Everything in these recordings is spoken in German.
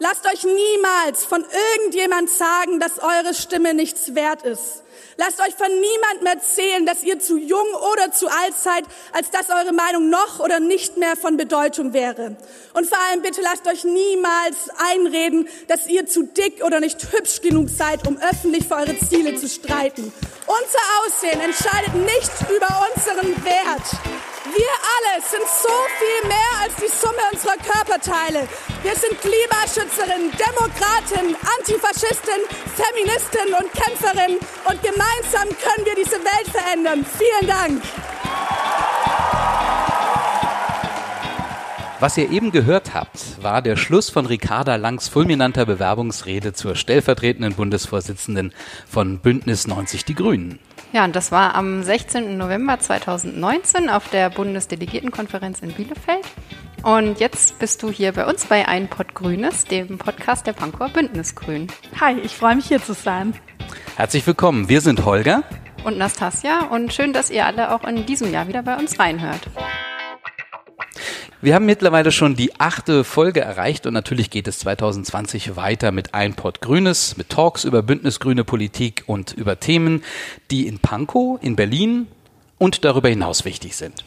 Lasst euch niemals von irgendjemand sagen, dass eure Stimme nichts wert ist. Lasst euch von niemandem erzählen, dass ihr zu jung oder zu alt seid, als dass eure Meinung noch oder nicht mehr von Bedeutung wäre. Und vor allem bitte lasst euch niemals einreden, dass ihr zu dick oder nicht hübsch genug seid, um öffentlich für eure Ziele zu streiten. Unser Aussehen entscheidet nicht über unseren Wert. Wir alle sind so viel mehr als die Summe unserer Körperteile. Wir sind Klimaschützerin, Demokratin, Antifaschistin, Feministin und Kämpferin und gemeinsam können wir diese Welt verändern. Vielen Dank. Was ihr eben gehört habt, war der Schluss von Ricarda Langs fulminanter Bewerbungsrede zur stellvertretenden Bundesvorsitzenden von Bündnis 90 Die Grünen. Ja, und das war am 16. November 2019 auf der Bundesdelegiertenkonferenz in Bielefeld. Und jetzt bist du hier bei uns bei Ein Pott Grünes, dem Podcast der Pankower Bündnis Grün. Hi, ich freue mich hier zu sein. Herzlich willkommen. Wir sind Holger und Nastasia und schön, dass ihr alle auch in diesem Jahr wieder bei uns reinhört. Wir haben mittlerweile schon die achte Folge erreicht und natürlich geht es 2020 weiter mit Ein Pott Grünes, mit Talks über bündnisgrüne Politik und über Themen, die in Pankow, in Berlin und darüber hinaus wichtig sind.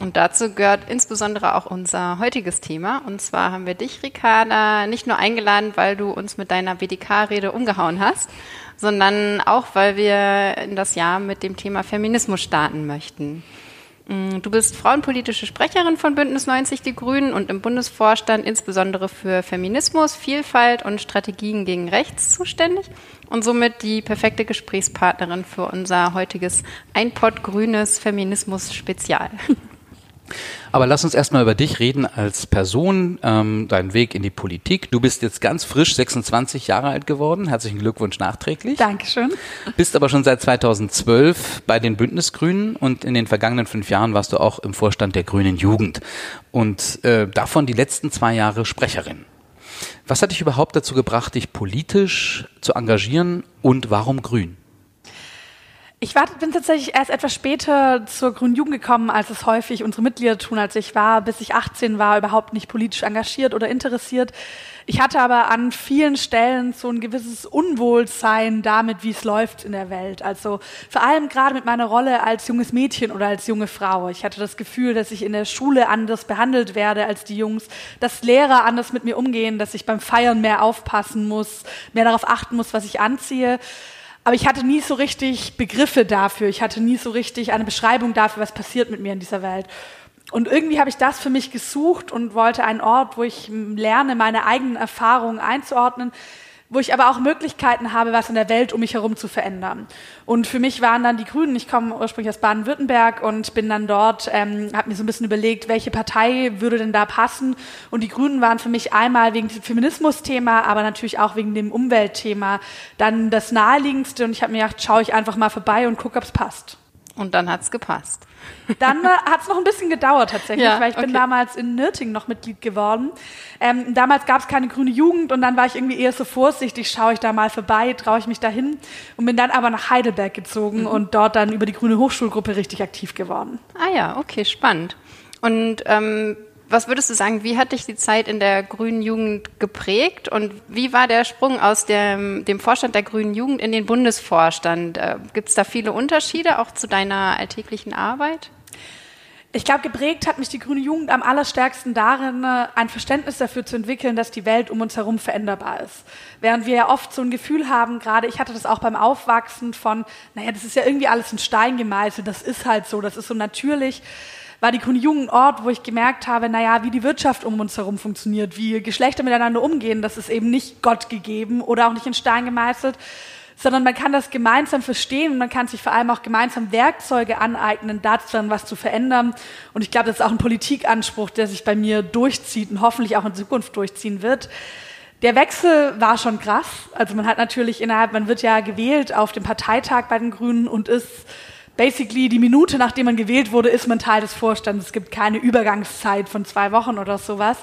Und dazu gehört insbesondere auch unser heutiges Thema. Und zwar haben wir dich, Ricarda, nicht nur eingeladen, weil du uns mit deiner BDK-Rede umgehauen hast, sondern auch, weil wir in das Jahr mit dem Thema Feminismus starten möchten. Mm, du bist frauenpolitische Sprecherin von Bündnis 90 Die Grünen und im Bundesvorstand insbesondere für Feminismus, Vielfalt und Strategien gegen Rechts zuständig und somit die perfekte Gesprächspartnerin für unser heutiges Einpott grünes Feminismus Spezial. Aber lass uns erstmal über dich reden als Person, ähm, deinen Weg in die Politik. Du bist jetzt ganz frisch 26 Jahre alt geworden. Herzlichen Glückwunsch nachträglich. Dankeschön. Bist aber schon seit 2012 bei den Bündnisgrünen und in den vergangenen fünf Jahren warst du auch im Vorstand der Grünen Jugend und äh, davon die letzten zwei Jahre Sprecherin. Was hat dich überhaupt dazu gebracht, dich politisch zu engagieren und warum grün? Ich war, bin tatsächlich erst etwas später zur Grünen Jugend gekommen, als es häufig unsere Mitglieder tun. Also ich war, bis ich 18 war, überhaupt nicht politisch engagiert oder interessiert. Ich hatte aber an vielen Stellen so ein gewisses Unwohlsein damit, wie es läuft in der Welt. Also vor allem gerade mit meiner Rolle als junges Mädchen oder als junge Frau. Ich hatte das Gefühl, dass ich in der Schule anders behandelt werde als die Jungs, dass Lehrer anders mit mir umgehen, dass ich beim Feiern mehr aufpassen muss, mehr darauf achten muss, was ich anziehe. Aber ich hatte nie so richtig Begriffe dafür. Ich hatte nie so richtig eine Beschreibung dafür, was passiert mit mir in dieser Welt. Und irgendwie habe ich das für mich gesucht und wollte einen Ort, wo ich lerne, meine eigenen Erfahrungen einzuordnen, wo ich aber auch Möglichkeiten habe, was in der Welt um mich herum zu verändern. Und für mich waren dann die Grünen, ich komme ursprünglich aus Baden-Württemberg und bin dann dort, ähm, habe mir so ein bisschen überlegt, welche Partei würde denn da passen. Und die Grünen waren für mich einmal wegen dem Feminismus-Thema, aber natürlich auch wegen dem Umweltthema dann das naheliegendste. Und ich habe mir gedacht, schaue ich einfach mal vorbei und gucke, ob es passt. Und dann hat's gepasst. Dann äh, hat es noch ein bisschen gedauert tatsächlich, ja, weil ich okay. bin damals in Nürtingen noch Mitglied geworden. Ähm, damals gab es keine grüne Jugend und dann war ich irgendwie eher so vorsichtig, schaue ich da mal vorbei, traue ich mich dahin und bin dann aber nach Heidelberg gezogen mhm. und dort dann über die grüne Hochschulgruppe richtig aktiv geworden. Ah ja, okay, spannend. Und ähm, was würdest du sagen, wie hat dich die Zeit in der Grünen Jugend geprägt und wie war der Sprung aus dem, dem Vorstand der Grünen Jugend in den Bundesvorstand? Äh, Gibt es da viele Unterschiede auch zu deiner alltäglichen Arbeit? Ich glaube, geprägt hat mich die grüne Jugend am allerstärksten darin, äh, ein Verständnis dafür zu entwickeln, dass die Welt um uns herum veränderbar ist. Während wir ja oft so ein Gefühl haben, gerade ich hatte das auch beim Aufwachsen von, naja, das ist ja irgendwie alles in Stein gemeißelt, das ist halt so, das ist so natürlich war die Jugend ein Ort, wo ich gemerkt habe, naja, wie die Wirtschaft um uns herum funktioniert, wie Geschlechter miteinander umgehen, das ist eben nicht Gott gegeben oder auch nicht in Stein gemeißelt, sondern man kann das gemeinsam verstehen und man kann sich vor allem auch gemeinsam Werkzeuge aneignen, dazu dann was zu verändern. Und ich glaube, das ist auch ein Politikanspruch, der sich bei mir durchzieht und hoffentlich auch in Zukunft durchziehen wird. Der Wechsel war schon krass. Also man hat natürlich innerhalb, man wird ja gewählt auf dem Parteitag bei den Grünen und ist basically die Minute, nachdem man gewählt wurde, ist man Teil des Vorstands. Es gibt keine Übergangszeit von zwei Wochen oder sowas.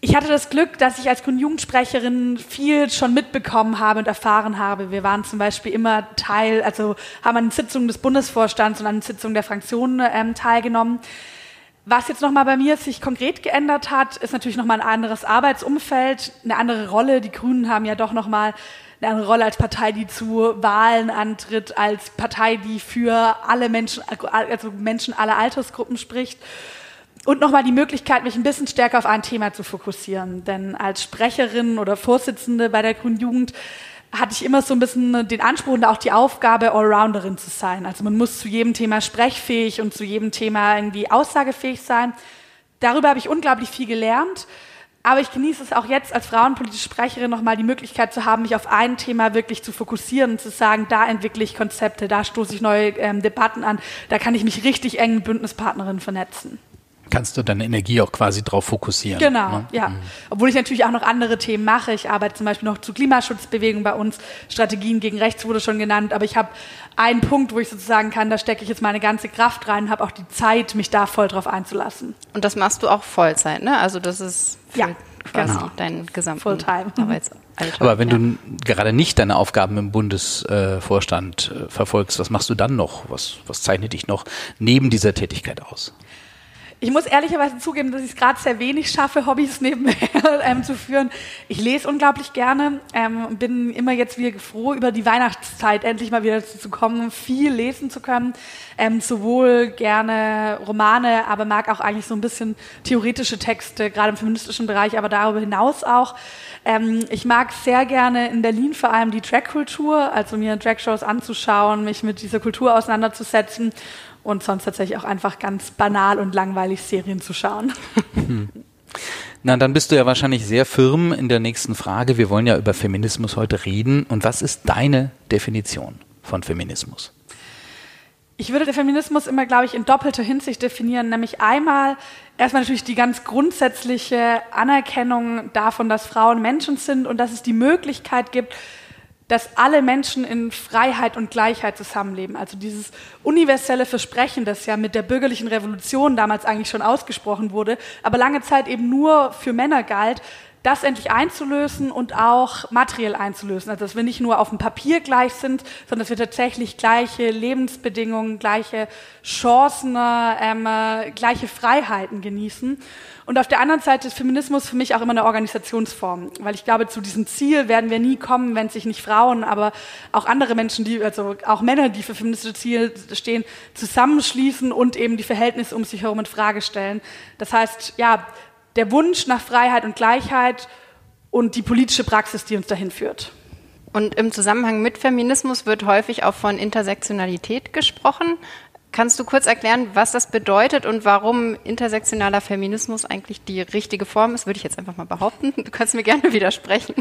Ich hatte das Glück, dass ich als Jugendsprecherin viel schon mitbekommen habe und erfahren habe. Wir waren zum Beispiel immer Teil, also haben an Sitzungen des Bundesvorstands und an Sitzungen der Fraktionen ähm, teilgenommen Was jetzt nochmal bei mir sich konkret geändert hat, ist natürlich nochmal ein anderes Arbeitsumfeld, eine andere Rolle. Die Grünen haben ja doch nochmal eine andere Rolle als Partei, die zu Wahlen antritt, als Partei, die für alle Menschen, also Menschen aller Altersgruppen spricht. Und nochmal die Möglichkeit, mich ein bisschen stärker auf ein Thema zu fokussieren. Denn als Sprecherin oder Vorsitzende bei der Grünen Jugend hatte ich immer so ein bisschen den Anspruch und auch die Aufgabe, Allrounderin zu sein. Also man muss zu jedem Thema sprechfähig und zu jedem Thema irgendwie aussagefähig sein. Darüber habe ich unglaublich viel gelernt. Aber ich genieße es auch jetzt als frauenpolitische Sprecherin nochmal die Möglichkeit zu haben, mich auf ein Thema wirklich zu fokussieren und zu sagen, da entwickle ich Konzepte, da stoße ich neue ähm, Debatten an, da kann ich mich richtig eng mit Bündnispartnerinnen vernetzen kannst du deine Energie auch quasi drauf fokussieren. Genau, ne? ja. Mhm. Obwohl ich natürlich auch noch andere Themen mache. Ich arbeite zum Beispiel noch zur Klimaschutzbewegung bei uns. Strategien gegen Rechts wurde schon genannt. Aber ich habe einen Punkt, wo ich sozusagen kann, da stecke ich jetzt meine ganze Kraft rein und habe auch die Zeit, mich da voll drauf einzulassen. Und das machst du auch Vollzeit, ne? Also das ist ja, quasi genau. dein gesamten Fulltime. Arbeitsalltag. Aber wenn ja. du gerade nicht deine Aufgaben im Bundesvorstand äh, verfolgst, was machst du dann noch? Was, was zeichnet dich noch neben dieser Tätigkeit aus? Ich muss ehrlicherweise zugeben, dass ich es gerade sehr wenig schaffe, Hobbys nebenher ähm, zu führen. Ich lese unglaublich gerne ähm, bin immer jetzt wieder froh, über die Weihnachtszeit endlich mal wieder zu kommen, viel lesen zu können. Ähm, sowohl gerne Romane, aber mag auch eigentlich so ein bisschen theoretische Texte, gerade im feministischen Bereich, aber darüber hinaus auch. Ähm, ich mag sehr gerne in Berlin vor allem die Drag-Kultur, also mir Drag-Shows anzuschauen, mich mit dieser Kultur auseinanderzusetzen und sonst tatsächlich auch einfach ganz banal und langweilig Serien zu schauen. Hm. Na, dann bist du ja wahrscheinlich sehr firm in der nächsten Frage. Wir wollen ja über Feminismus heute reden. Und was ist deine Definition von Feminismus? Ich würde den Feminismus immer, glaube ich, in doppelter Hinsicht definieren, nämlich einmal erstmal natürlich die ganz grundsätzliche Anerkennung davon, dass Frauen Menschen sind und dass es die Möglichkeit gibt, dass alle Menschen in Freiheit und Gleichheit zusammenleben. Also dieses universelle Versprechen, das ja mit der bürgerlichen Revolution damals eigentlich schon ausgesprochen wurde, aber lange Zeit eben nur für Männer galt, das endlich einzulösen und auch materiell einzulösen. Also dass wir nicht nur auf dem Papier gleich sind, sondern dass wir tatsächlich gleiche Lebensbedingungen, gleiche Chancen, ähm, äh, gleiche Freiheiten genießen. Und auf der anderen Seite ist Feminismus für mich auch immer eine Organisationsform, weil ich glaube, zu diesem Ziel werden wir nie kommen, wenn sich nicht Frauen, aber auch andere Menschen, die, also auch Männer, die für feministische Ziele stehen, zusammenschließen und eben die Verhältnisse um sich herum in Frage stellen. Das heißt, ja, der Wunsch nach Freiheit und Gleichheit und die politische Praxis, die uns dahin führt. Und im Zusammenhang mit Feminismus wird häufig auch von Intersektionalität gesprochen. Kannst du kurz erklären, was das bedeutet und warum intersektionaler Feminismus eigentlich die richtige Form ist? Würde ich jetzt einfach mal behaupten. Du kannst mir gerne widersprechen.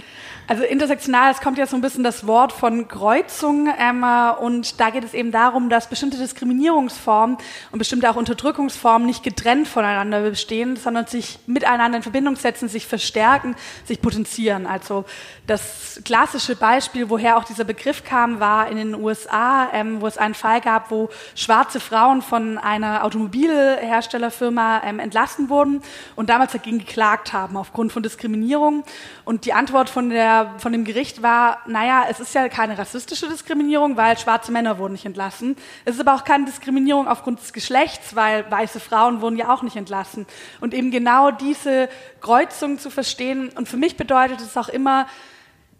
Also intersektional, es kommt ja so ein bisschen das Wort von Kreuzung Emma, und da geht es eben darum, dass bestimmte Diskriminierungsformen und bestimmte auch Unterdrückungsformen nicht getrennt voneinander bestehen, sondern sich miteinander in Verbindung setzen, sich verstärken, sich potenzieren. Also das klassische Beispiel, woher auch dieser Begriff kam, war in den USA, ähm, wo es einen Fall gab, wo schwarze schwarze Frauen von einer Automobilherstellerfirma ähm, entlassen wurden und damals dagegen geklagt haben aufgrund von Diskriminierung. Und die Antwort von, der, von dem Gericht war, naja, es ist ja keine rassistische Diskriminierung, weil schwarze Männer wurden nicht entlassen. Es ist aber auch keine Diskriminierung aufgrund des Geschlechts, weil weiße Frauen wurden ja auch nicht entlassen. Und eben genau diese Kreuzung zu verstehen. Und für mich bedeutet es auch immer,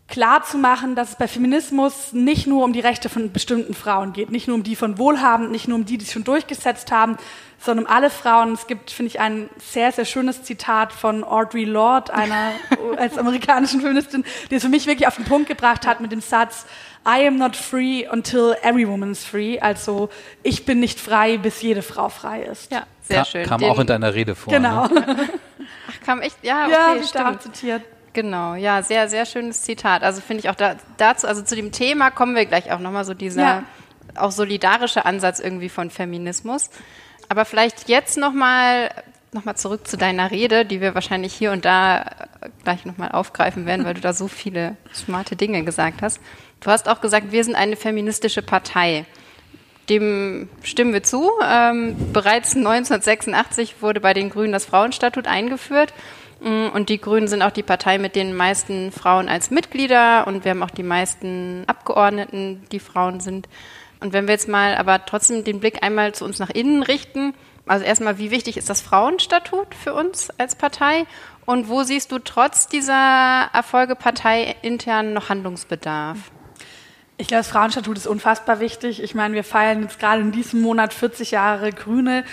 klar zu machen, dass es bei Feminismus nicht nur um die Rechte von bestimmten Frauen geht, nicht nur um die von Wohlhabenden, nicht nur um die, die es schon durchgesetzt haben, sondern um alle Frauen. Es gibt, finde ich, ein sehr, sehr schönes Zitat von Audre Lorde, einer als amerikanischen Feministin, die es für mich wirklich auf den Punkt gebracht hat mit dem Satz, I am not free until every woman is free. Also ich bin nicht frei, bis jede Frau frei ist. Ja, sehr schön. Kam Den, auch in deiner Rede vor. Genau. Ne? Ach, kam echt, ja, okay, ja, stimmt. zitiert. Genau, ja, sehr, sehr schönes Zitat. Also finde ich auch da, dazu, also zu dem Thema kommen wir gleich auch nochmal so dieser ja. auch solidarische Ansatz irgendwie von Feminismus. Aber vielleicht jetzt nochmal noch mal zurück zu deiner Rede, die wir wahrscheinlich hier und da gleich nochmal aufgreifen werden, weil du da so viele smarte Dinge gesagt hast. Du hast auch gesagt, wir sind eine feministische Partei. Dem stimmen wir zu. Ähm, bereits 1986 wurde bei den Grünen das Frauenstatut eingeführt. Mm, und die Grünen sind auch die Partei mit den meisten Frauen als Mitglieder und wir haben auch die meisten Abgeordneten, die Frauen sind. Und wenn wir jetzt mal aber trotzdem den Blick einmal zu uns nach innen richten, also erstmal, wie wichtig ist das Frauenstatut für uns als Partei? Und wo siehst du trotz dieser Erfolge parteiintern noch Handlungsbedarf? Ich glaube, das Frauenstatut ist unfassbar wichtig. Ich meine, wir feiern jetzt gerade in diesem Monat 40 Jahre Grüne.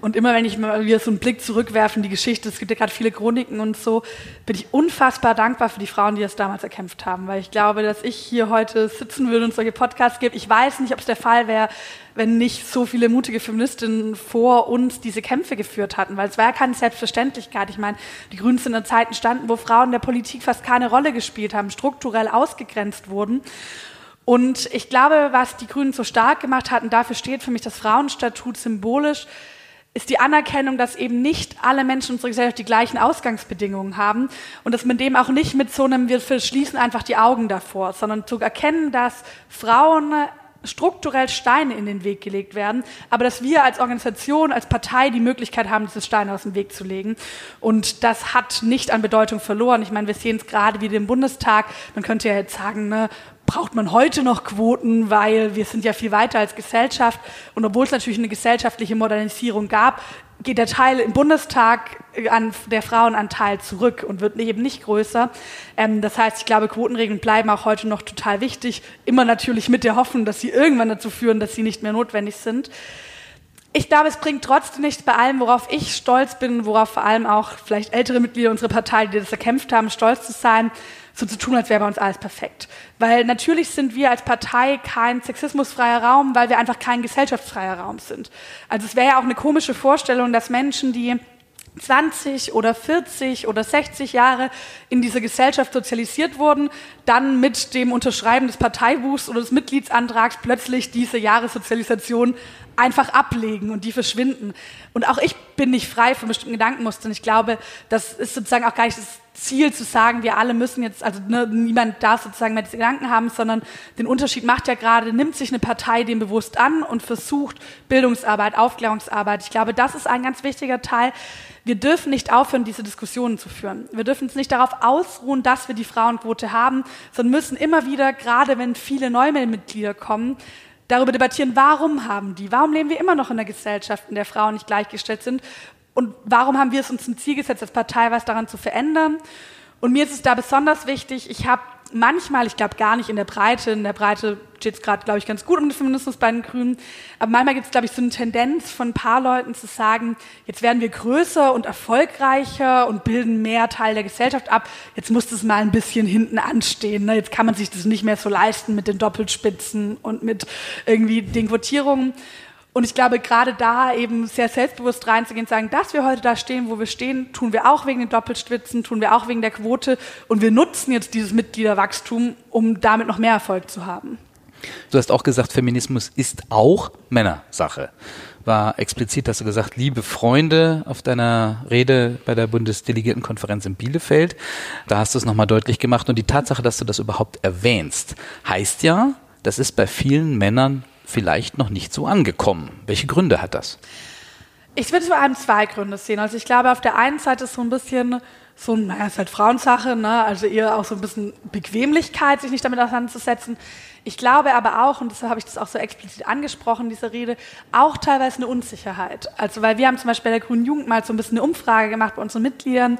Und immer wenn ich mal wieder so einen Blick zurückwerfe in die Geschichte, es gibt ja gerade viele Chroniken und so, bin ich unfassbar dankbar für die Frauen, die das damals erkämpft haben. Weil ich glaube, dass ich hier heute sitzen würde und solche Podcasts gebe. Ich weiß nicht, ob es der Fall wäre, wenn nicht so viele mutige Feministinnen vor uns diese Kämpfe geführt hatten. Weil es war ja keine Selbstverständlichkeit. Ich meine, die Grünen sind in Zeiten standen, wo Frauen der Politik fast keine Rolle gespielt haben, strukturell ausgegrenzt wurden. Und ich glaube, was die Grünen so stark gemacht hatten, dafür steht für mich das Frauenstatut symbolisch, ist die Anerkennung, dass eben nicht alle Menschen in unserer Gesellschaft die gleichen Ausgangsbedingungen haben und dass man dem auch nicht mit so einem, wir verschließen einfach die Augen davor, sondern zu erkennen, dass Frauen strukturell Steine in den Weg gelegt werden, aber dass wir als Organisation, als Partei die Möglichkeit haben, diese Steine aus dem Weg zu legen. Und das hat nicht an Bedeutung verloren. Ich meine, wir sehen es gerade wieder im Bundestag. Man könnte ja jetzt sagen, ne, braucht man heute noch Quoten, weil wir sind ja viel weiter als Gesellschaft. Und obwohl es natürlich eine gesellschaftliche Modernisierung gab, geht der Teil im Bundestag an der Frauenanteil zurück und wird eben nicht größer. Ähm, das heißt, ich glaube, Quotenregeln bleiben auch heute noch total wichtig. Immer natürlich mit der Hoffnung, dass sie irgendwann dazu führen, dass sie nicht mehr notwendig sind. Ich glaube, es bringt trotzdem nichts bei allem, worauf ich stolz bin, worauf vor allem auch vielleicht ältere Mitglieder unserer Partei, die das erkämpft haben, stolz zu sein, so zu tun, als wäre bei uns alles perfekt. Weil natürlich sind wir als Partei kein sexismusfreier Raum, weil wir einfach kein gesellschaftsfreier Raum sind. Also es wäre ja auch eine komische Vorstellung, dass Menschen, die 20 oder 40 oder 60 Jahre in dieser Gesellschaft sozialisiert wurden, dann mit dem Unterschreiben des Parteibuchs oder des Mitgliedsantrags plötzlich diese Jahressozialisation einfach ablegen und die verschwinden. Und auch ich bin nicht frei von bestimmten Gedankenmustern. Ich glaube, das ist sozusagen auch gar nicht das Ziel zu sagen, wir alle müssen jetzt, also ne, niemand darf sozusagen mehr diese Gedanken haben, sondern den Unterschied macht ja gerade, nimmt sich eine Partei dem bewusst an und versucht Bildungsarbeit, Aufklärungsarbeit. Ich glaube, das ist ein ganz wichtiger Teil. Wir dürfen nicht aufhören, diese Diskussionen zu führen. Wir dürfen uns nicht darauf ausruhen, dass wir die Frauenquote haben, sondern müssen immer wieder, gerade wenn viele Neumitglieder kommen, darüber debattieren, warum haben die? Warum leben wir immer noch in einer Gesellschaft, in der Frauen nicht gleichgestellt sind? Und warum haben wir es uns zum Ziel gesetzt, als Partei was daran zu verändern? Und mir ist es da besonders wichtig, ich habe manchmal, ich glaube gar nicht in der Breite, in der Breite steht es gerade, glaube ich, ganz gut um den Feminismus bei den Grünen, aber manchmal gibt es, glaube ich, so eine Tendenz von ein paar Leuten zu sagen, jetzt werden wir größer und erfolgreicher und bilden mehr Teil der Gesellschaft ab, jetzt muss das mal ein bisschen hinten anstehen, ne? jetzt kann man sich das nicht mehr so leisten mit den Doppelspitzen und mit irgendwie den Quotierungen. Und ich glaube, gerade da eben sehr selbstbewusst reinzugehen, sagen, dass wir heute da stehen, wo wir stehen, tun wir auch wegen den Doppelstwitzen, tun wir auch wegen der Quote und wir nutzen jetzt dieses Mitgliederwachstum, um damit noch mehr Erfolg zu haben. Du hast auch gesagt, Feminismus ist auch Männersache. War explizit, hast du gesagt, liebe Freunde auf deiner Rede bei der Bundesdelegiertenkonferenz in Bielefeld. Da hast du es nochmal deutlich gemacht. Und die Tatsache, dass du das überhaupt erwähnst, heißt ja, das ist bei vielen Männern vielleicht noch nicht so angekommen. Welche Gründe hat das? Ich würde vor allem zwei Gründe sehen. Also ich glaube, auf der einen Seite ist so ein bisschen so, naja, ist halt Frauensache, ne? also eher auch so ein bisschen Bequemlichkeit, sich nicht damit auseinanderzusetzen. Ich glaube aber auch, und deshalb habe ich das auch so explizit angesprochen, diese Rede, auch teilweise eine Unsicherheit. Also, weil wir haben zum Beispiel bei der Grünen Jugend mal so ein bisschen eine Umfrage gemacht bei unseren Mitgliedern,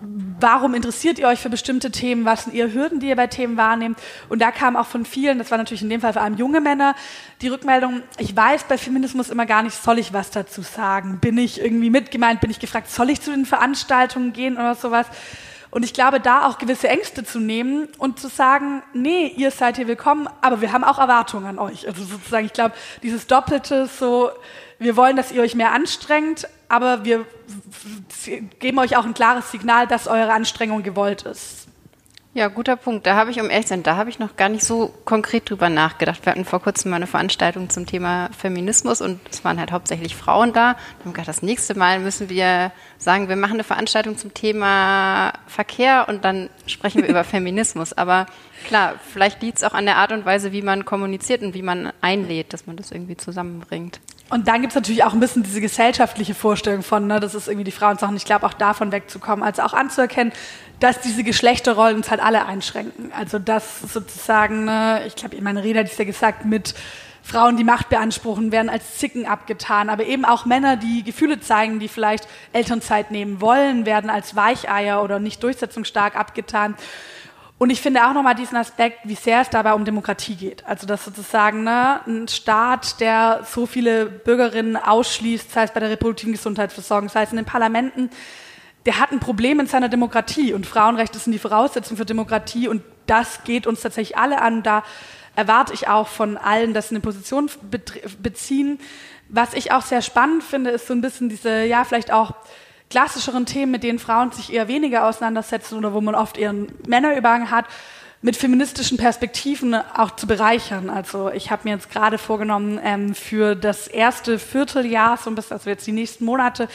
warum interessiert ihr euch für bestimmte Themen, was sind ihr Hürden, die ihr bei Themen wahrnehmt. Und da kam auch von vielen, das war natürlich in dem Fall vor allem junge Männer, die Rückmeldung, ich weiß bei Feminismus immer gar nicht, soll ich was dazu sagen? Bin ich irgendwie mitgemeint, bin ich gefragt, soll ich zu den Veranstaltungen gehen oder sowas? Und ich glaube, da auch gewisse Ängste zu nehmen und zu sagen, nee, ihr seid hier willkommen, aber wir haben auch Erwartungen an euch. Also sozusagen, ich glaube, dieses Doppelte so, wir wollen, dass ihr euch mehr anstrengt, aber wir geben euch auch ein klares Signal, dass eure Anstrengung gewollt ist. Ja, guter Punkt. Da habe ich, um ehrlich zu sein, da habe ich noch gar nicht so konkret drüber nachgedacht. Wir hatten vor kurzem mal eine Veranstaltung zum Thema Feminismus und es waren halt hauptsächlich Frauen da. Wir haben gedacht, das nächste Mal müssen wir sagen, wir machen eine Veranstaltung zum Thema Verkehr und dann sprechen wir über Feminismus. Aber klar, vielleicht liegt es auch an der Art und Weise, wie man kommuniziert und wie man einlädt, dass man das irgendwie zusammenbringt. Und dann gibt es natürlich auch ein bisschen diese gesellschaftliche Vorstellung von, ne, das ist irgendwie die Frauensache. Ich glaube, auch davon wegzukommen, also auch anzuerkennen, dass diese Geschlechterrollen uns halt alle einschränken. Also dass sozusagen, ne, ich glaube, meine Rede hat es ja gesagt, mit Frauen, die Macht beanspruchen, werden als Zicken abgetan. Aber eben auch Männer, die Gefühle zeigen, die vielleicht Elternzeit nehmen wollen, werden als Weicheier oder nicht durchsetzungsstark abgetan. Und ich finde auch nochmal diesen Aspekt, wie sehr es dabei um Demokratie geht. Also dass sozusagen ne, ein Staat, der so viele Bürgerinnen ausschließt, sei es bei der reproduktiven Gesundheitsversorgung, sei es in den Parlamenten, der hat ein Problem in seiner Demokratie und Frauenrechte sind die Voraussetzung für Demokratie und das geht uns tatsächlich alle an. Da erwarte ich auch von allen, dass sie eine Position beziehen. Was ich auch sehr spannend finde, ist so ein bisschen diese, ja, vielleicht auch klassischeren Themen, mit denen Frauen sich eher weniger auseinandersetzen oder wo man oft einen Männerübergang hat, mit feministischen Perspektiven auch zu bereichern. Also ich habe mir jetzt gerade vorgenommen, ähm, für das erste Vierteljahr, so ein bisschen, also jetzt die nächsten Monate,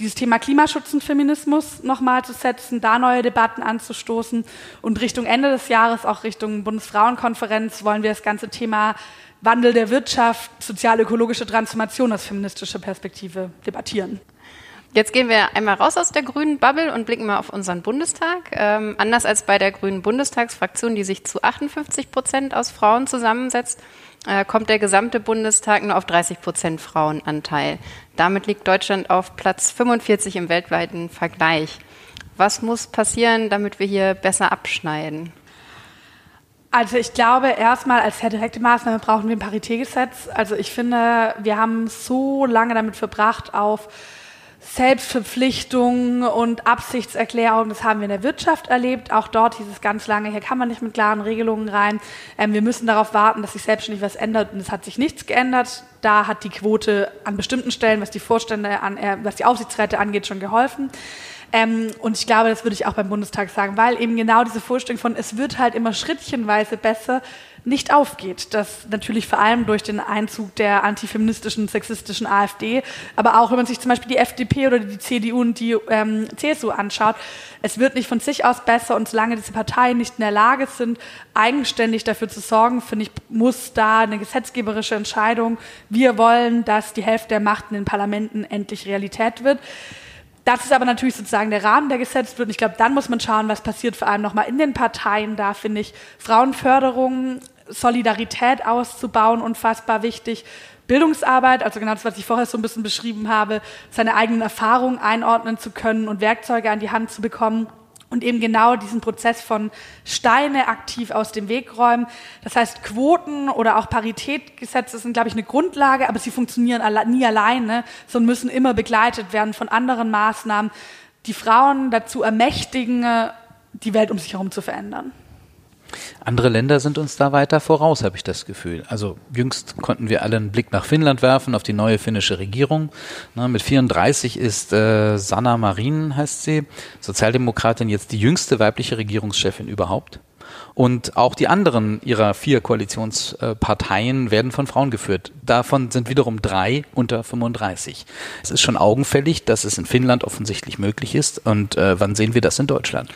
dieses Thema Klimaschutz und Feminismus nochmal zu setzen, da neue Debatten anzustoßen und Richtung Ende des Jahres, auch Richtung Bundesfrauenkonferenz, wollen wir das ganze Thema Wandel der Wirtschaft, sozial-ökologische Transformation aus feministischer Perspektive debattieren. Jetzt gehen wir einmal raus aus der grünen Bubble und blicken mal auf unseren Bundestag. Ähm, anders als bei der grünen Bundestagsfraktion, die sich zu 58 Prozent aus Frauen zusammensetzt, äh, kommt der gesamte Bundestag nur auf 30 Prozent Frauenanteil. Damit liegt Deutschland auf Platz 45 im weltweiten Vergleich. Was muss passieren, damit wir hier besser abschneiden? Also ich glaube, erstmal als direkte Maßnahme brauchen wir ein Paritätgesetz. Also ich finde, wir haben so lange damit verbracht, auf Selbstverpflichtungen und Absichtserklärungen, das haben wir in der Wirtschaft erlebt. Auch dort hieß es ganz lange, hier kann man nicht mit klaren Regelungen rein. Ähm, wir müssen darauf warten, dass sich selbstständig was ändert und es hat sich nichts geändert. Da hat die Quote an bestimmten Stellen, was die Vorstände, an, äh, was die Aufsichtsräte angeht, schon geholfen. Ähm, und ich glaube, das würde ich auch beim Bundestag sagen, weil eben genau diese Vorstellung von, es wird halt immer schrittchenweise besser, nicht aufgeht. Das natürlich vor allem durch den Einzug der antifeministischen, sexistischen AfD, aber auch wenn man sich zum Beispiel die FDP oder die CDU und die ähm, CSU anschaut, es wird nicht von sich aus besser und solange diese Parteien nicht in der Lage sind, eigenständig dafür zu sorgen, finde ich, muss da eine gesetzgeberische Entscheidung. Wir wollen, dass die Hälfte der Macht in den Parlamenten endlich Realität wird. Das ist aber natürlich sozusagen der Rahmen, der gesetzt wird. Und ich glaube, dann muss man schauen, was passiert vor allem nochmal in den Parteien. Da finde ich Frauenförderung, Solidarität auszubauen, unfassbar wichtig. Bildungsarbeit, also genau das, was ich vorher so ein bisschen beschrieben habe, seine eigenen Erfahrungen einordnen zu können und Werkzeuge an die Hand zu bekommen und eben genau diesen Prozess von Steine aktiv aus dem Weg räumen. Das heißt, Quoten oder auch Paritätgesetze sind, glaube ich, eine Grundlage, aber sie funktionieren nie alleine, sondern müssen immer begleitet werden von anderen Maßnahmen, die Frauen dazu ermächtigen, die Welt um sich herum zu verändern. Andere Länder sind uns da weiter voraus, habe ich das Gefühl. Also jüngst konnten wir alle einen Blick nach Finnland werfen, auf die neue finnische Regierung. Na, mit 34 ist äh, Sanna Marin, heißt sie, Sozialdemokratin, jetzt die jüngste weibliche Regierungschefin überhaupt. Und auch die anderen ihrer vier Koalitionsparteien werden von Frauen geführt. Davon sind wiederum drei unter 35. Es ist schon augenfällig, dass es in Finnland offensichtlich möglich ist. Und äh, wann sehen wir das in Deutschland?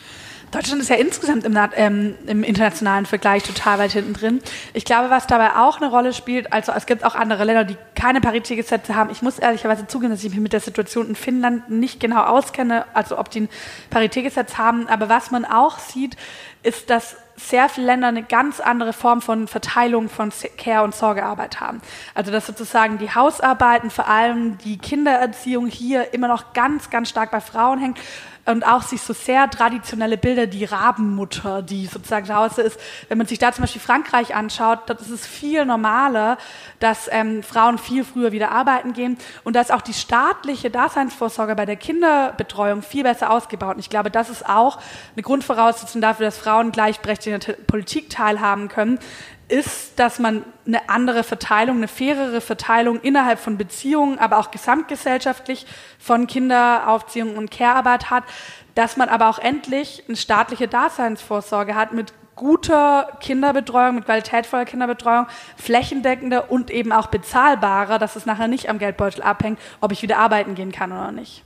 Deutschland ist ja insgesamt im, ähm, im, internationalen Vergleich total weit hinten drin. Ich glaube, was dabei auch eine Rolle spielt, also es gibt auch andere Länder, die keine Paritätgesetze haben. Ich muss ehrlicherweise zugeben, dass ich mich mit der Situation in Finnland nicht genau auskenne, also ob die ein Paritätgesetz haben. Aber was man auch sieht, ist, dass sehr viele Länder eine ganz andere Form von Verteilung von Care- und Sorgearbeit haben. Also dass sozusagen die Hausarbeiten, vor allem die Kindererziehung hier immer noch ganz, ganz stark bei Frauen hängt und auch sich so sehr traditionelle Bilder, die Rabenmutter, die sozusagen zu Hause ist. Wenn man sich da zum Beispiel Frankreich anschaut, dort ist es viel normaler, dass ähm, Frauen viel früher wieder arbeiten gehen und da ist auch die staatliche Daseinsvorsorge bei der Kinderbetreuung viel besser ausgebaut. Und ich glaube, das ist auch eine Grundvoraussetzung dafür, dass Frauen gleichberechtigt in der Politik teilhaben können, ist, dass man eine andere Verteilung, eine fairere Verteilung innerhalb von Beziehungen, aber auch gesamtgesellschaftlich von Kinderaufziehung und Care-Arbeit hat, dass man aber auch endlich eine staatliche Daseinsvorsorge hat mit guter Kinderbetreuung, mit qualitätvoller Kinderbetreuung, flächendeckender und eben auch bezahlbarer, dass es nachher nicht am Geldbeutel abhängt, ob ich wieder arbeiten gehen kann oder nicht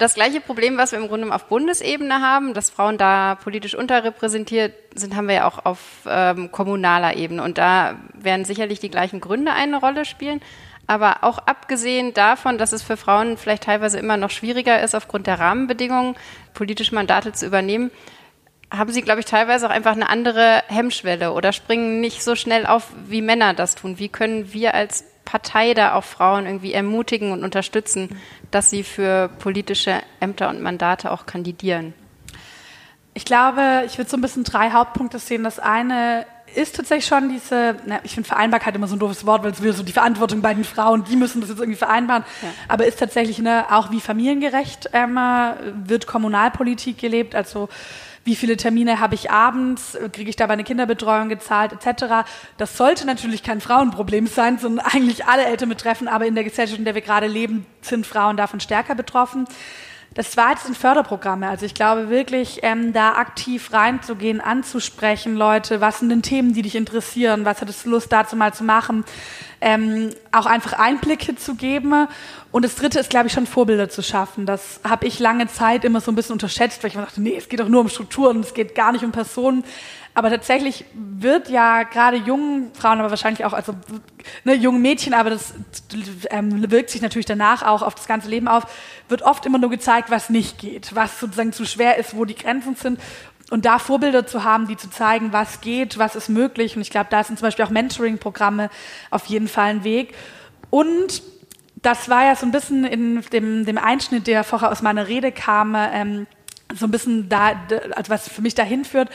das gleiche Problem, was wir im Grunde auf Bundesebene haben, dass Frauen da politisch unterrepräsentiert sind, haben wir ja auch auf ähm, kommunaler Ebene. Und da werden sicherlich die gleichen Gründe eine Rolle spielen. Aber auch abgesehen davon, dass es für Frauen vielleicht teilweise immer noch schwieriger ist, aufgrund der Rahmenbedingungen politische Mandate zu übernehmen, haben sie, glaube ich, teilweise auch einfach eine andere Hemmschwelle oder springen nicht so schnell auf, wie Männer das tun. Wie können wir als Partei da auch Frauen irgendwie ermutigen und unterstützen, dass sie für politische Ämter und Mandate auch kandidieren? Ich glaube, ich würde so ein bisschen drei Hauptpunkte sehen. Das eine ist tatsächlich schon diese, na, ich finde Vereinbarkeit immer so ein doofes Wort, weil es wieder so die Verantwortung bei den Frauen, die müssen das jetzt irgendwie vereinbaren. Ja. Aber ist tatsächlich ne, auch wie familiengerecht ähm, wird Kommunalpolitik gelebt, also wie viele Termine habe ich abends, kriege ich dabei eine Kinderbetreuung gezahlt, etc. Das sollte natürlich kein Frauenproblem sein, sondern eigentlich alle Eltern betreffen, aber in der Gesellschaft, in der wir gerade leben, sind Frauen davon stärker betroffen. Das zweite sind Förderprogramme. Also ich glaube wirklich, ähm, da aktiv reinzugehen, anzusprechen, Leute, was sind denn Themen, die dich interessieren, was hättest du Lust dazu mal zu machen, ähm, auch einfach Einblicke zu geben. Und das dritte ist, glaube ich, schon Vorbilder zu schaffen. Das habe ich lange Zeit immer so ein bisschen unterschätzt, weil ich immer dachte, nee, es geht doch nur um Strukturen, es geht gar nicht um Personen. Aber tatsächlich wird ja gerade jungen Frauen, aber wahrscheinlich auch, also ne, jungen Mädchen, aber das ähm, wirkt sich natürlich danach auch auf das ganze Leben auf, wird oft immer nur gezeigt, was nicht geht, was sozusagen zu schwer ist, wo die Grenzen sind. Und da Vorbilder zu haben, die zu zeigen, was geht, was ist möglich. Und ich glaube, da sind zum Beispiel auch Mentoring-Programme auf jeden Fall ein Weg. Und das war ja so ein bisschen in dem, dem Einschnitt, der vorher aus meiner Rede kam, ähm, so ein bisschen da, also was für mich dahin führt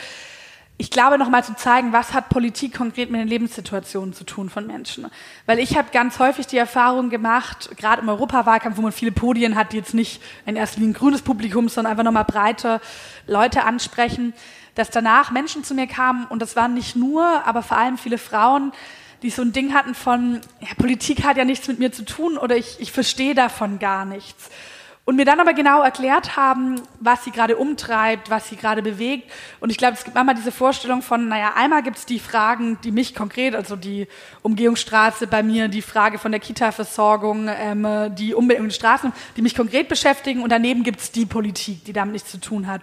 ich glaube, nochmal zu zeigen, was hat Politik konkret mit den Lebenssituationen zu tun von Menschen. Weil ich habe ganz häufig die Erfahrung gemacht, gerade im Europawahlkampf, wo man viele Podien hat, die jetzt nicht in erster Linie ein grünes Publikum, sondern einfach nochmal breite Leute ansprechen, dass danach Menschen zu mir kamen und das waren nicht nur, aber vor allem viele Frauen, die so ein Ding hatten von, ja, Politik hat ja nichts mit mir zu tun oder ich, ich verstehe davon gar nichts und mir dann aber genau erklärt haben, was sie gerade umtreibt, was sie gerade bewegt. Und ich glaube, es gibt manchmal diese Vorstellung von, naja, einmal gibt es die Fragen, die mich konkret, also die Umgehungsstraße bei mir, die Frage von der Kita-Versorgung, ähm, die unbedingten Straßen, die mich konkret beschäftigen. Und daneben gibt es die Politik, die damit nichts zu tun hat.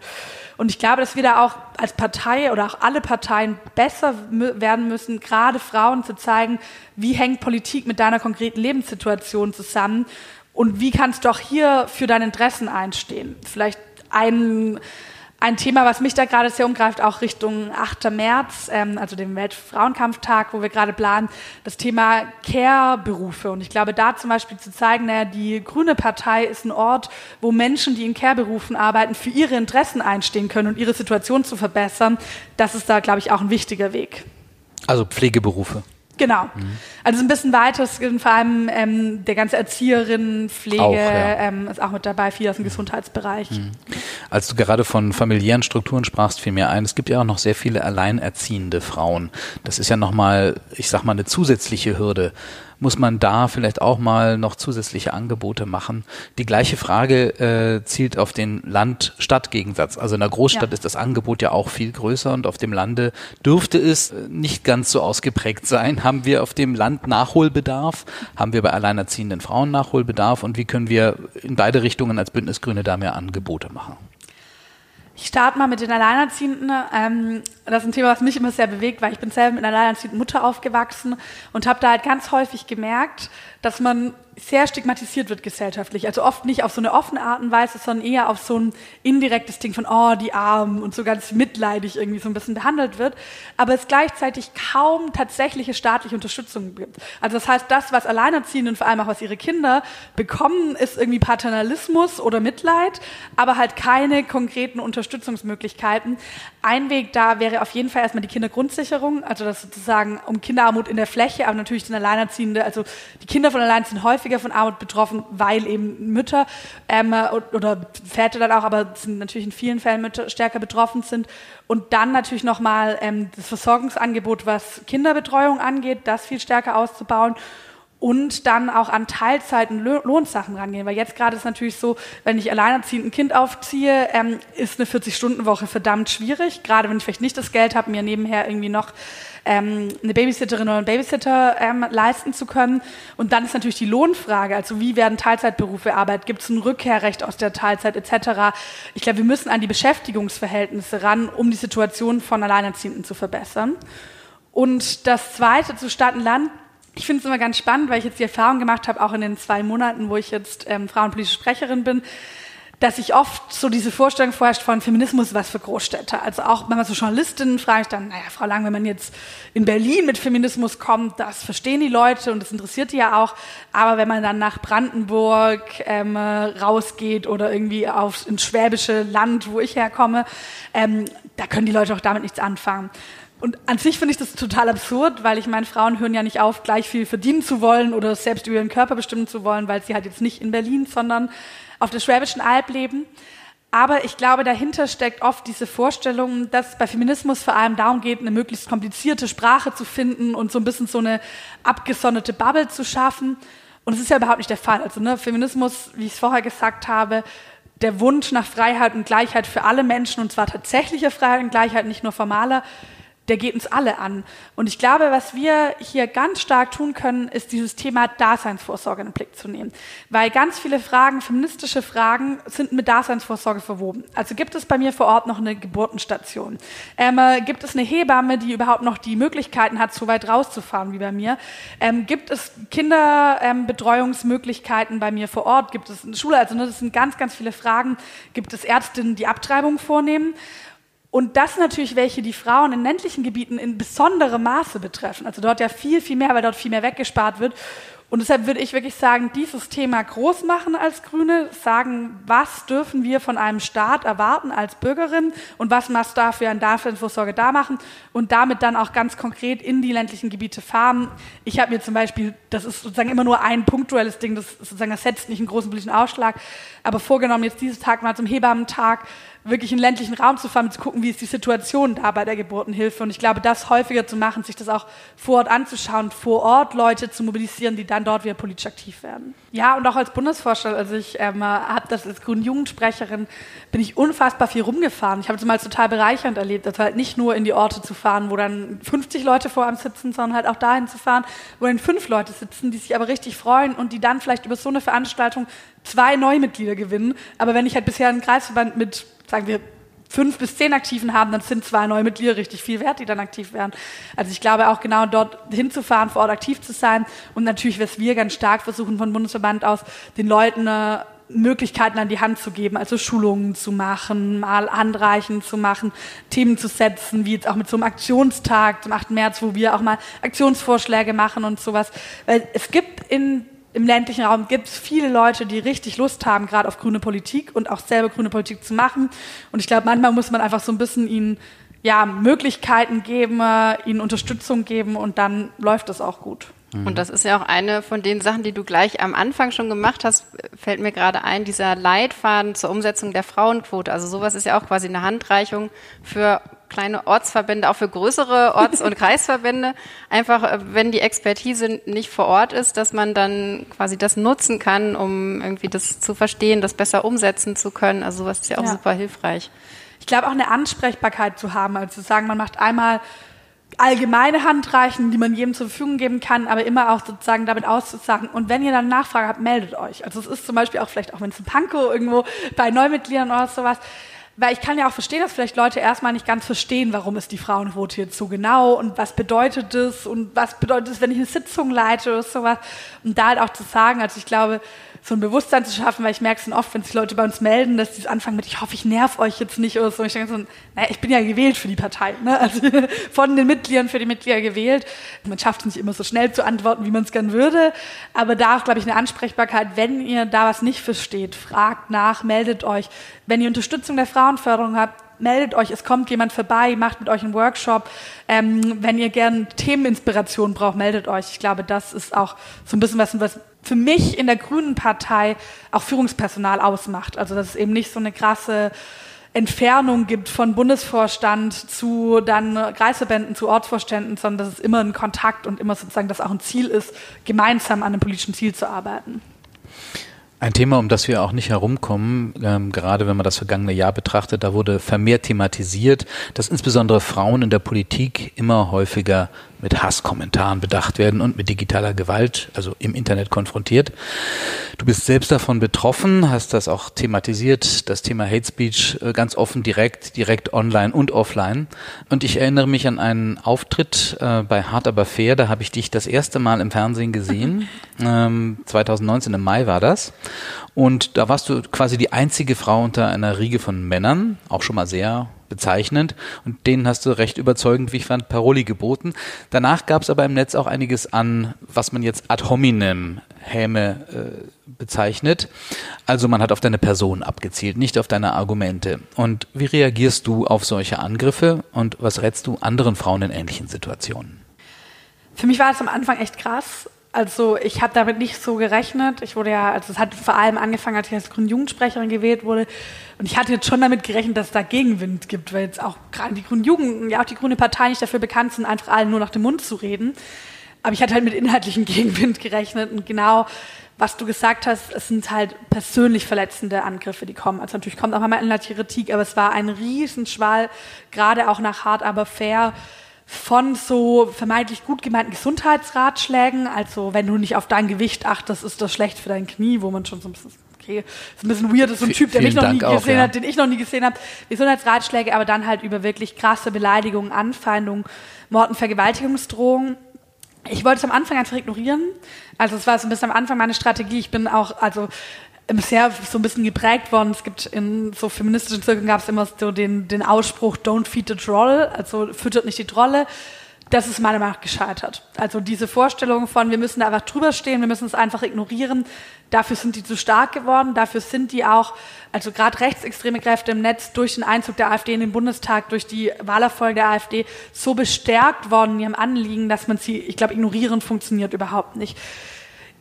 Und ich glaube, dass wir da auch als Partei oder auch alle Parteien besser werden müssen, gerade Frauen zu zeigen, wie hängt Politik mit deiner konkreten Lebenssituation zusammen und wie kannst du auch hier für deine Interessen einstehen? Vielleicht ein, ein Thema, was mich da gerade sehr umgreift, auch Richtung 8. März, ähm, also dem Weltfrauenkampftag, wo wir gerade planen, das Thema Care-Berufe. Und ich glaube, da zum Beispiel zu zeigen, naja, die Grüne Partei ist ein Ort, wo Menschen, die in Care-Berufen arbeiten, für ihre Interessen einstehen können und ihre Situation zu verbessern, das ist da, glaube ich, auch ein wichtiger Weg. Also Pflegeberufe. Genau. Mhm. Also ein bisschen weiter, vor allem ähm, der ganze Erzieherin, Pflege auch, ja. ähm, ist auch mit dabei, viel aus dem Gesundheitsbereich. Mhm. Als du gerade von familiären Strukturen sprachst, fiel mir ein, es gibt ja auch noch sehr viele alleinerziehende Frauen. Das ist ja nochmal, ich sag mal, eine zusätzliche Hürde muss man da vielleicht auch mal noch zusätzliche Angebote machen. Die gleiche Frage äh, zielt auf den Land-Stadt-Gegensatz. Also in der Großstadt ja. ist das Angebot ja auch viel größer und auf dem Lande dürfte es äh, nicht ganz so ausgeprägt sein. Haben wir auf dem Land Nachholbedarf? Haben wir bei alleinerziehenden Frauen Nachholbedarf? Und wie können wir in beide Richtungen als Bündnisgrüne da mehr Angebote machen? Ich starte mal mit den Alleinerziehenden. Ähm, das ist ein Thema, was mich immer sehr bewegt, weil ich bin selber mit einer alleinerziehenden Mutter aufgewachsen und habe da halt ganz häufig gemerkt, dass man sehr stigmatisiert wird gesellschaftlich. Also oft nicht auf so eine offene Art und Weise, sondern eher auf so ein indirektes Ding von, oh, die Armen und so ganz mitleidig irgendwie so ein bisschen behandelt wird. Aber es gleichzeitig kaum tatsächliche staatliche Unterstützung gibt. Also das heißt, das, was Alleinerziehende und vor allem auch was ihre Kinder bekommen, ist irgendwie Paternalismus oder Mitleid, aber halt keine konkreten Unterstützungsmöglichkeiten. Ein Weg da wäre auf jeden Fall erstmal die Kindergrundsicherung, also das sozusagen um Kinderarmut in der Fläche, aber natürlich sind Alleinerziehende, also die Kinder von Alleinerziehenden häufig häufiger von Armut betroffen, weil eben Mütter ähm, oder Väter dann auch, aber sind natürlich in vielen Fällen Mütter stärker betroffen sind. Und dann natürlich nochmal ähm, das Versorgungsangebot, was Kinderbetreuung angeht, das viel stärker auszubauen und dann auch an Teilzeiten Lohnsachen rangehen. Weil jetzt gerade ist natürlich so, wenn ich alleinerziehend ein Kind aufziehe, ähm, ist eine 40-Stunden-Woche verdammt schwierig. Gerade wenn ich vielleicht nicht das Geld habe, mir nebenher irgendwie noch ähm, eine Babysitterin oder einen Babysitter ähm, leisten zu können. Und dann ist natürlich die Lohnfrage, also wie werden Teilzeitberufe arbeitet, gibt es ein Rückkehrrecht aus der Teilzeit etc. Ich glaube, wir müssen an die Beschäftigungsverhältnisse ran, um die Situation von Alleinerziehenden zu verbessern. Und das Zweite zu Stadt und Land ich finde es immer ganz spannend, weil ich jetzt die Erfahrung gemacht habe, auch in den zwei Monaten, wo ich jetzt ähm, frauenpolitische Sprecherin bin, dass ich oft so diese Vorstellung vorherrscht von Feminismus was für Großstädte. Also auch wenn man so Journalistinnen frage ich dann, naja, Frau Lang, wenn man jetzt in Berlin mit Feminismus kommt, das verstehen die Leute und das interessiert die ja auch. Aber wenn man dann nach Brandenburg ähm, rausgeht oder irgendwie auf ins schwäbische Land, wo ich herkomme, ähm, da können die Leute auch damit nichts anfangen. Und an sich finde ich das total absurd, weil ich meine, Frauen hören ja nicht auf, gleich viel verdienen zu wollen oder selbst über ihren Körper bestimmen zu wollen, weil sie halt jetzt nicht in Berlin, sondern auf der Schwäbischen Alb leben. Aber ich glaube, dahinter steckt oft diese Vorstellung, dass bei Feminismus vor allem darum geht, eine möglichst komplizierte Sprache zu finden und so ein bisschen so eine abgesonderte Bubble zu schaffen. Und es ist ja überhaupt nicht der Fall. Also ne, Feminismus, wie ich es vorher gesagt habe, der Wunsch nach Freiheit und Gleichheit für alle Menschen, und zwar tatsächliche Freiheit und Gleichheit, nicht nur formaler, der geht uns alle an. Und ich glaube, was wir hier ganz stark tun können, ist dieses Thema Daseinsvorsorge in den Blick zu nehmen. Weil ganz viele Fragen, feministische Fragen, sind mit Daseinsvorsorge verwoben. Also gibt es bei mir vor Ort noch eine Geburtenstation? Ähm, äh, gibt es eine Hebamme, die überhaupt noch die Möglichkeiten hat, so weit rauszufahren wie bei mir? Ähm, gibt es Kinderbetreuungsmöglichkeiten ähm, bei mir vor Ort? Gibt es eine Schule? Also ne, das sind ganz, ganz viele Fragen. Gibt es Ärztinnen, die Abtreibung vornehmen? Und das natürlich welche, die Frauen in ländlichen Gebieten in besonderem Maße betreffen. Also dort ja viel, viel mehr, weil dort viel mehr weggespart wird. Und deshalb würde ich wirklich sagen, dieses Thema groß machen als Grüne, sagen, was dürfen wir von einem Staat erwarten als Bürgerin und was muss dafür an Daseinsvorsorge da machen und damit dann auch ganz konkret in die ländlichen Gebiete fahren. Ich habe mir zum Beispiel, das ist sozusagen immer nur ein punktuelles Ding, das sozusagen das setzt nicht einen großen politischen Ausschlag, aber vorgenommen jetzt dieses Tag mal zum Hebammentag, wirklich in ländlichen Raum zu fahren, zu gucken, wie ist die Situation da bei der Geburtenhilfe. Und ich glaube, das häufiger zu machen, sich das auch vor Ort anzuschauen, vor Ort Leute zu mobilisieren, die dann dort wieder politisch aktiv werden. Ja, und auch als Bundesvorstand, also ich ähm, habe das als Grünen Jugendsprecherin, bin ich unfassbar viel rumgefahren. Ich habe es mal total bereichernd erlebt, also halt nicht nur in die Orte zu fahren, wo dann 50 Leute vor einem sitzen, sondern halt auch dahin zu fahren, wo dann fünf Leute sitzen, die sich aber richtig freuen und die dann vielleicht über so eine Veranstaltung zwei Neumitglieder gewinnen. Aber wenn ich halt bisher einen Kreisverband mit sagen wir, fünf bis zehn Aktiven haben, dann sind zwei neue Mitglieder richtig viel wert, die dann aktiv werden. Also ich glaube auch genau dort hinzufahren, vor Ort aktiv zu sein und natürlich, was wir ganz stark versuchen von Bundesverband aus, den Leuten äh, Möglichkeiten an die Hand zu geben, also Schulungen zu machen, mal Handreichen zu machen, Themen zu setzen, wie jetzt auch mit so einem Aktionstag zum 8. März, wo wir auch mal Aktionsvorschläge machen und sowas. Weil es gibt in im ländlichen Raum gibt es viele Leute, die richtig Lust haben, gerade auf grüne Politik und auch selber grüne Politik zu machen. Und ich glaube, manchmal muss man einfach so ein bisschen ihnen ja, Möglichkeiten geben, äh, ihnen Unterstützung geben und dann läuft das auch gut. Mhm. Und das ist ja auch eine von den Sachen, die du gleich am Anfang schon gemacht hast, fällt mir gerade ein, dieser Leitfaden zur Umsetzung der Frauenquote. Also sowas ist ja auch quasi eine Handreichung für kleine Ortsverbände, auch für größere Orts- und Kreisverbände. Einfach, äh, wenn die Expertise nicht vor Ort ist, dass man dann quasi das nutzen kann, um irgendwie das zu verstehen, das besser umsetzen zu können. Also sowas ist ja auch ja. super hilfreich. Ich glaube auch eine Ansprechbarkeit zu haben, also zu sagen, man macht einmal allgemeine Handreichen, die man jedem zur Verfügung geben kann, aber immer auch sozusagen damit auszusagen. Und wenn ihr dann Nachfrage habt, meldet euch. Also es ist zum Beispiel auch vielleicht auch, wenn es ein Panko irgendwo bei Neumitgliedern oder sowas, weil ich kann ja auch verstehen, dass vielleicht Leute erstmal nicht ganz verstehen, warum ist die Frauenquote jetzt so genau und was bedeutet das und was bedeutet es, wenn ich eine Sitzung leite oder sowas. Und da halt auch zu sagen, also ich glaube, so ein Bewusstsein zu schaffen, weil ich merke es dann oft, wenn sich Leute bei uns melden, dass die anfangen mit, ich hoffe, ich nerv euch jetzt nicht oder so. Ich denke so, naja, ich bin ja gewählt für die Partei, ne? also von den Mitgliedern für die Mitglieder gewählt. Man schafft es nicht immer so schnell zu antworten, wie man es gern würde, aber da auch, glaube ich, eine Ansprechbarkeit, wenn ihr da was nicht versteht, fragt nach, meldet euch. Wenn ihr Unterstützung der Frauenförderung habt, meldet euch, es kommt jemand vorbei, macht mit euch einen Workshop. Ähm, wenn ihr gern Themeninspiration braucht, meldet euch. Ich glaube, das ist auch so ein bisschen was, was für mich in der Grünen Partei auch Führungspersonal ausmacht. Also dass es eben nicht so eine krasse Entfernung gibt von Bundesvorstand zu dann Kreisverbänden, zu Ortsvorständen, sondern dass es immer ein Kontakt und immer sozusagen das auch ein Ziel ist, gemeinsam an einem politischen Ziel zu arbeiten. Ein Thema, um das wir auch nicht herumkommen, ähm, gerade wenn man das vergangene Jahr betrachtet, da wurde vermehrt thematisiert, dass insbesondere Frauen in der Politik immer häufiger mit Hasskommentaren bedacht werden und mit digitaler Gewalt, also im Internet konfrontiert. Du bist selbst davon betroffen, hast das auch thematisiert, das Thema Hate Speech äh, ganz offen, direkt, direkt online und offline. Und ich erinnere mich an einen Auftritt äh, bei Hart aber fair, da habe ich dich das erste Mal im Fernsehen gesehen. Ähm, 2019 im Mai war das. Und da warst du quasi die einzige Frau unter einer Riege von Männern, auch schon mal sehr bezeichnend. Und denen hast du recht überzeugend, wie ich fand, Paroli geboten. Danach gab es aber im Netz auch einiges an, was man jetzt ad hominem Häme äh, bezeichnet. Also man hat auf deine Person abgezielt, nicht auf deine Argumente. Und wie reagierst du auf solche Angriffe und was rätst du anderen Frauen in ähnlichen Situationen? Für mich war es am Anfang echt krass. Also ich habe damit nicht so gerechnet. Ich wurde ja, also es hat vor allem angefangen, als ich als Grünen Jugendsprecherin gewählt wurde. Und ich hatte jetzt schon damit gerechnet, dass es da Gegenwind gibt, weil jetzt auch gerade die Grünen Jugend, ja auch die Grüne Partei nicht dafür bekannt sind, einfach allen nur nach dem Mund zu reden. Aber ich hatte halt mit inhaltlichen Gegenwind gerechnet und genau, was du gesagt hast, es sind halt persönlich verletzende Angriffe, die kommen. Also natürlich kommt auch mal inhaltliche Kritik, aber es war ein Riesenschwall, gerade auch nach hart, aber fair von so vermeintlich gut gemeinten Gesundheitsratschlägen, also wenn du nicht auf dein Gewicht achtest, ist das schlecht für dein Knie, wo man schon so ein bisschen, okay, ist ein bisschen weird, ist so ein Typ, der mich noch Dank nie gesehen ja. hat, den ich noch nie gesehen habe, Gesundheitsratschläge, aber dann halt über wirklich krasse Beleidigungen, Anfeindungen, Mord und Vergewaltigungsdrohungen. Ich wollte es am Anfang einfach ignorieren. Also es war so ein bisschen am Anfang meine Strategie. Ich bin auch, also bisher so ein bisschen geprägt worden. Es gibt in so feministischen Zirkeln gab es immer so den, den Ausspruch Don't feed the troll, also füttert nicht die Trolle. Das ist meiner Meinung nach gescheitert. Also diese Vorstellung von, wir müssen da einfach drüber stehen, wir müssen es einfach ignorieren, dafür sind die zu stark geworden, dafür sind die auch, also gerade rechtsextreme Kräfte im Netz durch den Einzug der AfD in den Bundestag, durch die Wahlerfolge der AfD so bestärkt worden in ihrem Anliegen, dass man sie, ich glaube, ignorieren funktioniert überhaupt nicht.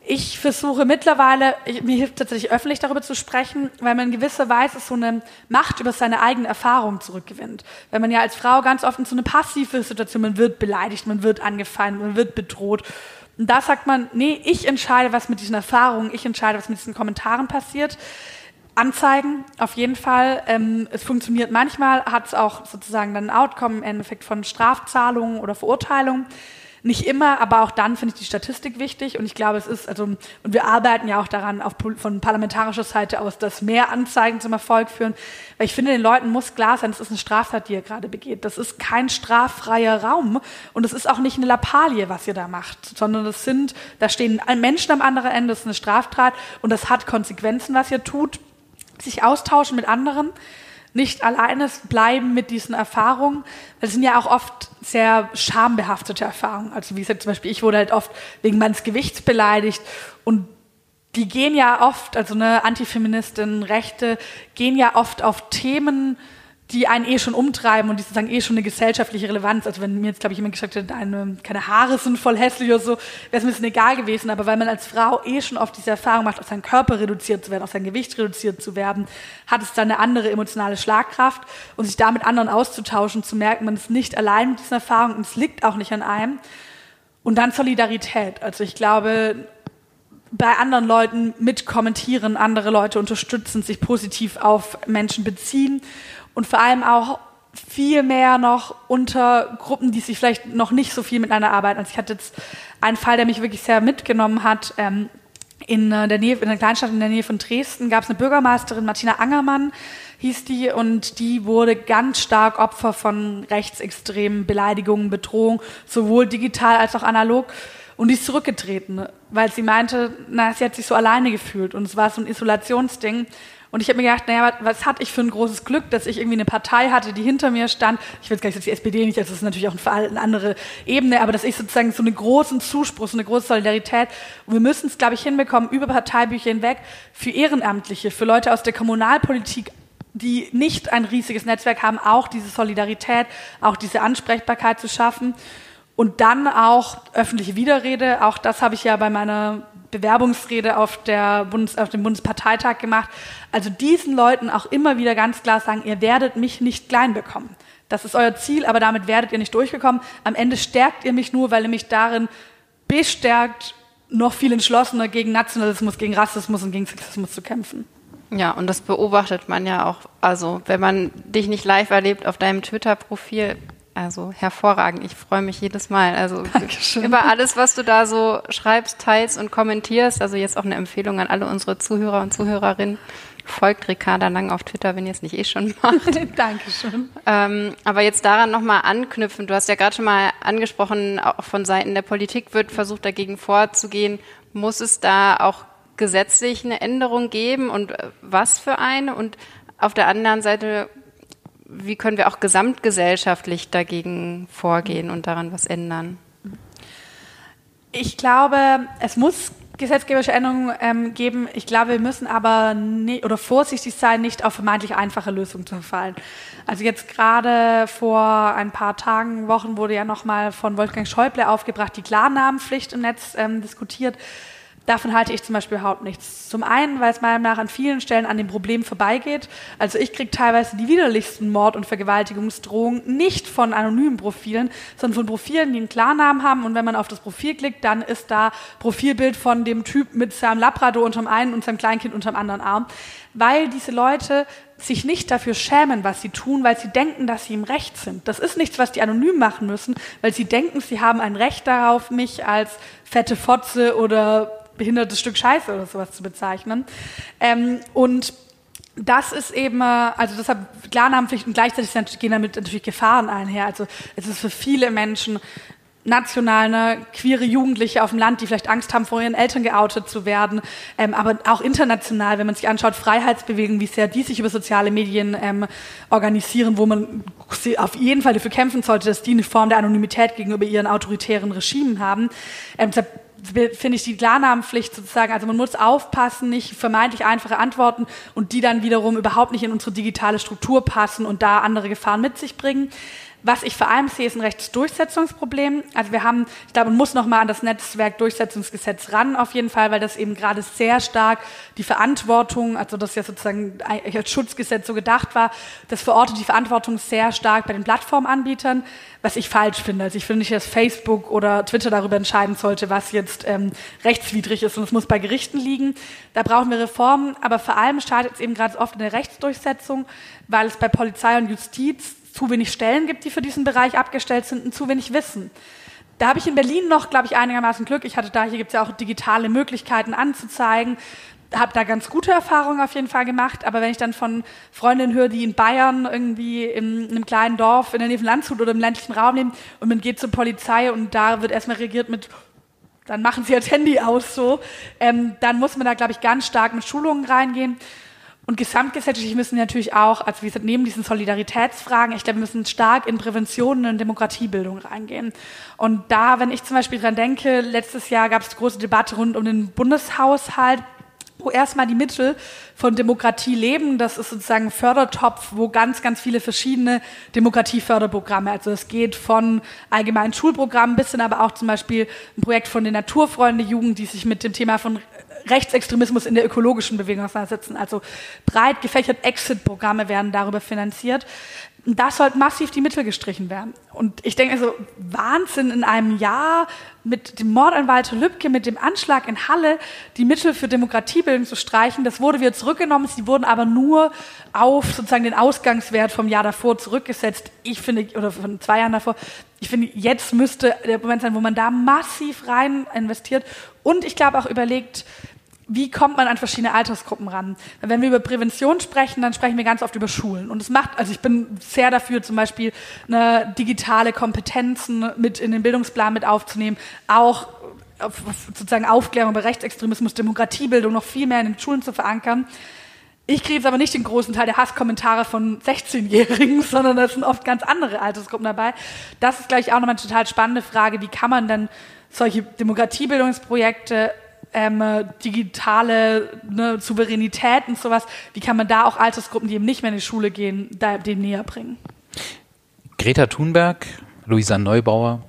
Ich versuche mittlerweile, mir hilft tatsächlich öffentlich darüber zu sprechen, weil man in gewisser Weise so eine Macht über seine eigene Erfahrung zurückgewinnt. Wenn man ja als Frau ganz oft in so eine passive Situation, man wird beleidigt, man wird angefeindet, man wird bedroht. Und da sagt man, nee, ich entscheide, was mit diesen Erfahrungen, ich entscheide, was mit diesen Kommentaren passiert. Anzeigen, auf jeden Fall. Ähm, es funktioniert manchmal, hat es auch sozusagen dann ein Outcome im Endeffekt von Strafzahlungen oder Verurteilungen. Nicht immer, aber auch dann finde ich die Statistik wichtig. Und ich glaube, es ist, also, und wir arbeiten ja auch daran, auf, von parlamentarischer Seite aus, dass mehr Anzeigen zum Erfolg führen, weil ich finde, den Leuten muss klar sein, das ist eine Straftat, die ihr gerade begeht. Das ist kein straffreier Raum. Und es ist auch nicht eine Lappalie, was ihr da macht, sondern es sind, da stehen Menschen am anderen Ende, das ist eine Straftat. Und das hat Konsequenzen, was ihr tut, sich austauschen mit anderen nicht alleine bleiben mit diesen Erfahrungen, weil es sind ja auch oft sehr schambehaftete Erfahrungen. Also wie gesagt, zum Beispiel, ich wurde halt oft wegen meines Gewichts beleidigt und die gehen ja oft, also eine Antifeministin, Rechte, gehen ja oft auf Themen, die einen eh schon umtreiben und die sozusagen eh schon eine gesellschaftliche Relevanz. Also wenn mir jetzt, glaube ich, jemand gesagt hätte, keine Haare sind voll hässlich oder so, wäre es ein bisschen egal gewesen. Aber weil man als Frau eh schon oft diese Erfahrung macht, auf seinen Körper reduziert zu werden, auf sein Gewicht reduziert zu werden, hat es dann eine andere emotionale Schlagkraft und sich da mit anderen auszutauschen, zu merken, man ist nicht allein mit diesen Erfahrungen und es liegt auch nicht an einem. Und dann Solidarität. Also ich glaube, bei anderen Leuten mitkommentieren, andere Leute unterstützen, sich positiv auf Menschen beziehen und vor allem auch viel mehr noch unter Gruppen, die sich vielleicht noch nicht so viel miteinander arbeiten. Also ich hatte jetzt einen Fall, der mich wirklich sehr mitgenommen hat. Ähm, in äh, der Nähe, in einer Kleinstadt in der Nähe von Dresden gab es eine Bürgermeisterin, Martina Angermann hieß die, und die wurde ganz stark Opfer von rechtsextremen Beleidigungen, Bedrohungen, sowohl digital als auch analog. Und die ist zurückgetreten, weil sie meinte, na, sie hat sich so alleine gefühlt und es war so ein Isolationsding. Und ich habe mir gedacht, naja, was, was hatte ich für ein großes Glück, dass ich irgendwie eine Partei hatte, die hinter mir stand. Ich will jetzt gar nicht jetzt die SPD nicht, also das ist natürlich auch eine andere Ebene, aber dass ich sozusagen so einen großen Zuspruch, so eine große Solidarität. Und wir müssen es, glaube ich, hinbekommen, über Parteibücher hinweg, für Ehrenamtliche, für Leute aus der Kommunalpolitik, die nicht ein riesiges Netzwerk haben, auch diese Solidarität, auch diese Ansprechbarkeit zu schaffen. Und dann auch öffentliche Widerrede, auch das habe ich ja bei meiner Bewerbungsrede auf, der Bundes, auf dem Bundesparteitag gemacht. Also diesen Leuten auch immer wieder ganz klar sagen, ihr werdet mich nicht klein bekommen. Das ist euer Ziel, aber damit werdet ihr nicht durchgekommen. Am Ende stärkt ihr mich nur, weil ihr mich darin bestärkt, noch viel entschlossener gegen Nationalismus, gegen Rassismus und gegen Sexismus zu kämpfen. Ja, und das beobachtet man ja auch. Also, wenn man dich nicht live erlebt auf deinem Twitter-Profil, Also hervorragend. Ich freue mich jedes Mal. Also Dankeschön. über alles, was du da so schreibst, teilst und kommentierst. Also jetzt auch eine Empfehlung an alle unsere Zuhörer und Zuhörerinnen. Folgt Ricarda Lang auf Twitter, wenn ihr es nicht eh schon macht. Dankeschön. Ähm, aber jetzt daran nochmal anknüpfen. Du hast ja gerade schon mal angesprochen, auch von Seiten der Politik wird versucht, dagegen vorzugehen. Muss es da auch gesetzlich eine Änderung geben und äh, was für eine? Und auf der anderen Seite wie können wir auch gesamtgesellschaftlich dagegen vorgehen und daran was ändern? Ich glaube, es muss gesetzgeberische Änderungen ähm, geben. Ich glaube, wir müssen aber nie, oder vorsichtig sein, nicht auf vermeintlich einfache Lösungen zu verfallen. Also jetzt gerade vor ein paar Tagen, Wochen wurde ja nochmal von Wolfgang Schäuble aufgebracht, die Klarnamenpflicht im Netz ähm, diskutiert. Davon halte ich zum Beispiel überhaupt nichts. Zum einen, weil es meiner Meinung nach an vielen Stellen an dem Problem vorbeigeht. Also ich kriege teilweise die widerlichsten Mord- und Vergewaltigungsdrohungen nicht von anonymen Profilen, sondern von Profilen, die einen Klarnamen haben. Und wenn man auf das Profil klickt, dann ist da Profilbild von dem Typ mit seinem Labrador unterm einen und seinem Kleinkind unterm anderen Arm. Weil diese Leute sich nicht dafür schämen, was sie tun, weil sie denken, dass sie im Recht sind. Das ist nichts, was die anonym machen müssen, weil sie denken, sie haben ein Recht darauf, mich als fette Fotze oder behindertes Stück Scheiße oder sowas zu bezeichnen. Ähm, und das ist eben, äh, also deshalb Klarnamenpflicht und gleichzeitig gehen damit natürlich Gefahren einher. Also es ist für viele Menschen national ne, queere Jugendliche auf dem Land, die vielleicht Angst haben, vor ihren Eltern geoutet zu werden, ähm, aber auch international, wenn man sich anschaut, Freiheitsbewegungen, wie sehr die sich über soziale Medien ähm, organisieren, wo man auf jeden Fall dafür kämpfen sollte, dass die eine Form der Anonymität gegenüber ihren autoritären Regimen haben. Ähm, deshalb finde ich die Klarnamenpflicht sozusagen, also man muss aufpassen, nicht vermeintlich einfache Antworten und die dann wiederum überhaupt nicht in unsere digitale Struktur passen und da andere Gefahren mit sich bringen. Was ich vor allem sehe, ist ein Rechtsdurchsetzungsproblem. Also wir haben, ich glaube, man muss noch mal an das Netzwerkdurchsetzungsgesetz ran, auf jeden Fall, weil das eben gerade sehr stark die Verantwortung, also das ja sozusagen als Schutzgesetz so gedacht war, das verortet die Verantwortung sehr stark bei den Plattformanbietern, was ich falsch finde. Also ich finde nicht, dass Facebook oder Twitter darüber entscheiden sollte, was jetzt ähm, rechtswidrig ist und es muss bei Gerichten liegen. Da brauchen wir Reformen, aber vor allem startet es eben gerade oft in der Rechtsdurchsetzung, weil es bei Polizei und Justiz zu wenig Stellen gibt, die für diesen Bereich abgestellt sind und zu wenig Wissen. Da habe ich in Berlin noch, glaube ich, einigermaßen Glück. Ich hatte da, hier gibt es ja auch digitale Möglichkeiten anzuzeigen. Habe da ganz gute Erfahrungen auf jeden Fall gemacht. Aber wenn ich dann von Freundinnen höre, die in Bayern irgendwie in, in einem kleinen Dorf in der Nähe von Landshut oder im ländlichen Raum leben und man geht zur Polizei und da wird erstmal reagiert mit dann machen sie das Handy aus so. Ähm, dann muss man da, glaube ich, ganz stark mit Schulungen reingehen. Und gesamtgesellschaftlich müssen wir natürlich auch, also wir sind neben diesen Solidaritätsfragen, ich glaube, wir müssen stark in Prävention und Demokratiebildung reingehen. Und da, wenn ich zum Beispiel dran denke, letztes Jahr gab es große Debatte rund um den Bundeshaushalt, wo erstmal die Mittel von Demokratie leben. Das ist sozusagen ein Fördertopf, wo ganz, ganz viele verschiedene Demokratieförderprogramme, also es geht von allgemeinen Schulprogrammen bis hin aber auch zum Beispiel ein Projekt von den Naturfreunde Jugend, die sich mit dem Thema von Rechtsextremismus in der ökologischen Bewegung auseinandersetzen. Also breit gefächert Exit-Programme werden darüber finanziert. Da sollten massiv die Mittel gestrichen werden. Und ich denke also, Wahnsinn in einem Jahr mit dem Mord an Walter Lübcke, mit dem Anschlag in Halle, die Mittel für Demokratiebildung zu streichen. Das wurde wieder zurückgenommen. Sie wurden aber nur auf sozusagen den Ausgangswert vom Jahr davor zurückgesetzt. Ich finde, oder von zwei Jahren davor. Ich finde, jetzt müsste der Moment sein, wo man da massiv rein investiert und ich glaube auch überlegt, wie kommt man an verschiedene Altersgruppen ran? Wenn wir über Prävention sprechen, dann sprechen wir ganz oft über Schulen. Und es macht, also ich bin sehr dafür, zum Beispiel eine digitale Kompetenzen mit in den Bildungsplan mit aufzunehmen, auch sozusagen Aufklärung über Rechtsextremismus, Demokratiebildung noch viel mehr in den Schulen zu verankern. Ich kriege jetzt aber nicht den großen Teil der Hasskommentare von 16-Jährigen, sondern da sind oft ganz andere Altersgruppen dabei. Das ist, glaube ich, auch nochmal eine total spannende Frage. Wie kann man denn solche Demokratiebildungsprojekte ähm, digitale ne, Souveränität und sowas, wie kann man da auch Altersgruppen, die eben nicht mehr in die Schule gehen, da, dem näher bringen? Greta Thunberg, Luisa Neubauer,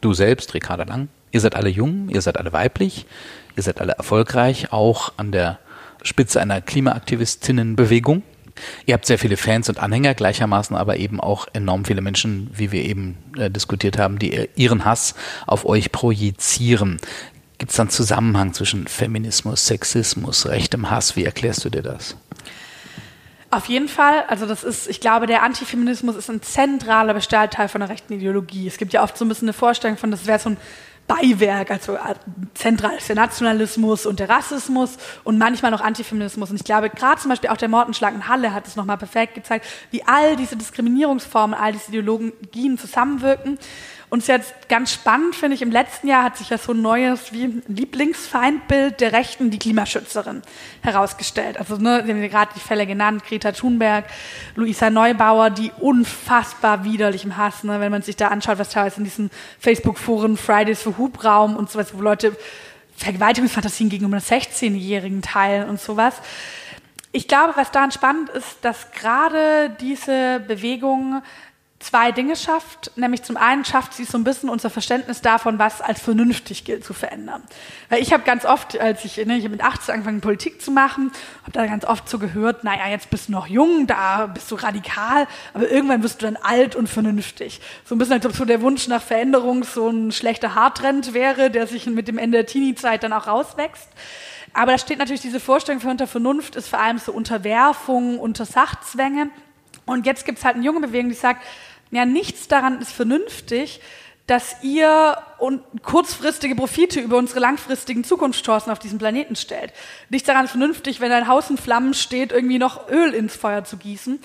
du selbst, Ricarda Lang, ihr seid alle jung, ihr seid alle weiblich, ihr seid alle erfolgreich, auch an der Spitze einer Klimaaktivistinnenbewegung. Ihr habt sehr viele Fans und Anhänger, gleichermaßen aber eben auch enorm viele Menschen, wie wir eben äh, diskutiert haben, die ihren Hass auf euch projizieren. Gibt es dann Zusammenhang zwischen Feminismus, Sexismus, rechtem Hass? Wie erklärst du dir das? Auf jeden Fall. Also das ist, ich glaube, der Antifeminismus ist ein zentraler Bestandteil von der rechten Ideologie. Es gibt ja oft so ein bisschen eine Vorstellung von, das wäre so ein Beiwerk, also äh, zentral ist der Nationalismus und der Rassismus und manchmal noch Antifeminismus. Und ich glaube, gerade zum Beispiel auch der Mortenschlag in Halle hat es nochmal perfekt gezeigt, wie all diese Diskriminierungsformen, all diese Ideologien zusammenwirken und es ist jetzt ganz spannend, finde ich, im letzten Jahr hat sich ja so ein neues wie Lieblingsfeindbild der Rechten, die Klimaschützerin, herausgestellt. Also ne, Sie haben gerade die Fälle genannt, Greta Thunberg, Luisa Neubauer, die unfassbar widerlich im Hass, ne, wenn man sich da anschaut, was teilweise in diesen Facebook-Foren Fridays for Hubraum und sowas, wo Leute Vergewaltigungsfantasien gegenüber 16-Jährigen teilen und sowas. Ich glaube, was daran spannend ist, dass gerade diese Bewegung zwei Dinge schafft. Nämlich zum einen schafft sie so ein bisschen unser Verständnis davon, was als vernünftig gilt zu verändern. Weil ich habe ganz oft, als ich, ne, ich hab mit 18 angefangen Politik zu machen, habe da ganz oft so gehört, naja, jetzt bist du noch jung, da bist du radikal, aber irgendwann wirst du dann alt und vernünftig. So ein bisschen, als ob so der Wunsch nach Veränderung so ein schlechter Haartrend wäre, der sich mit dem Ende der Teenie-Zeit dann auch rauswächst. Aber da steht natürlich diese Vorstellung für unter Vernunft ist vor allem so Unterwerfung, unter Sachzwänge. Und jetzt gibt es halt eine junge Bewegung, die sagt, ja, nichts daran ist vernünftig, dass ihr und kurzfristige Profite über unsere langfristigen Zukunftschancen auf diesem Planeten stellt. Nichts daran ist vernünftig, wenn ein Haus in Flammen steht, irgendwie noch Öl ins Feuer zu gießen.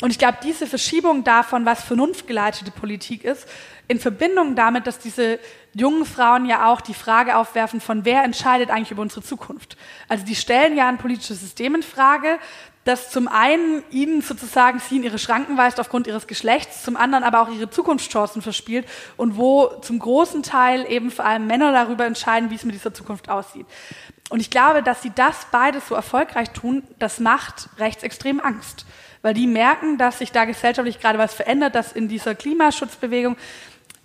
Und ich glaube, diese Verschiebung davon, was vernunftgeleitete Politik ist, in Verbindung damit, dass diese jungen Frauen ja auch die Frage aufwerfen von wer entscheidet eigentlich über unsere Zukunft. Also die stellen ja ein politisches System in Frage, das zum einen ihnen sozusagen sie in ihre Schranken weist aufgrund ihres Geschlechts, zum anderen aber auch ihre Zukunftschancen verspielt und wo zum großen Teil eben vor allem Männer darüber entscheiden, wie es mit dieser Zukunft aussieht. Und ich glaube, dass sie das beides so erfolgreich tun, das macht rechtsextrem Angst. Weil die merken, dass sich da gesellschaftlich gerade was verändert, dass in dieser Klimaschutzbewegung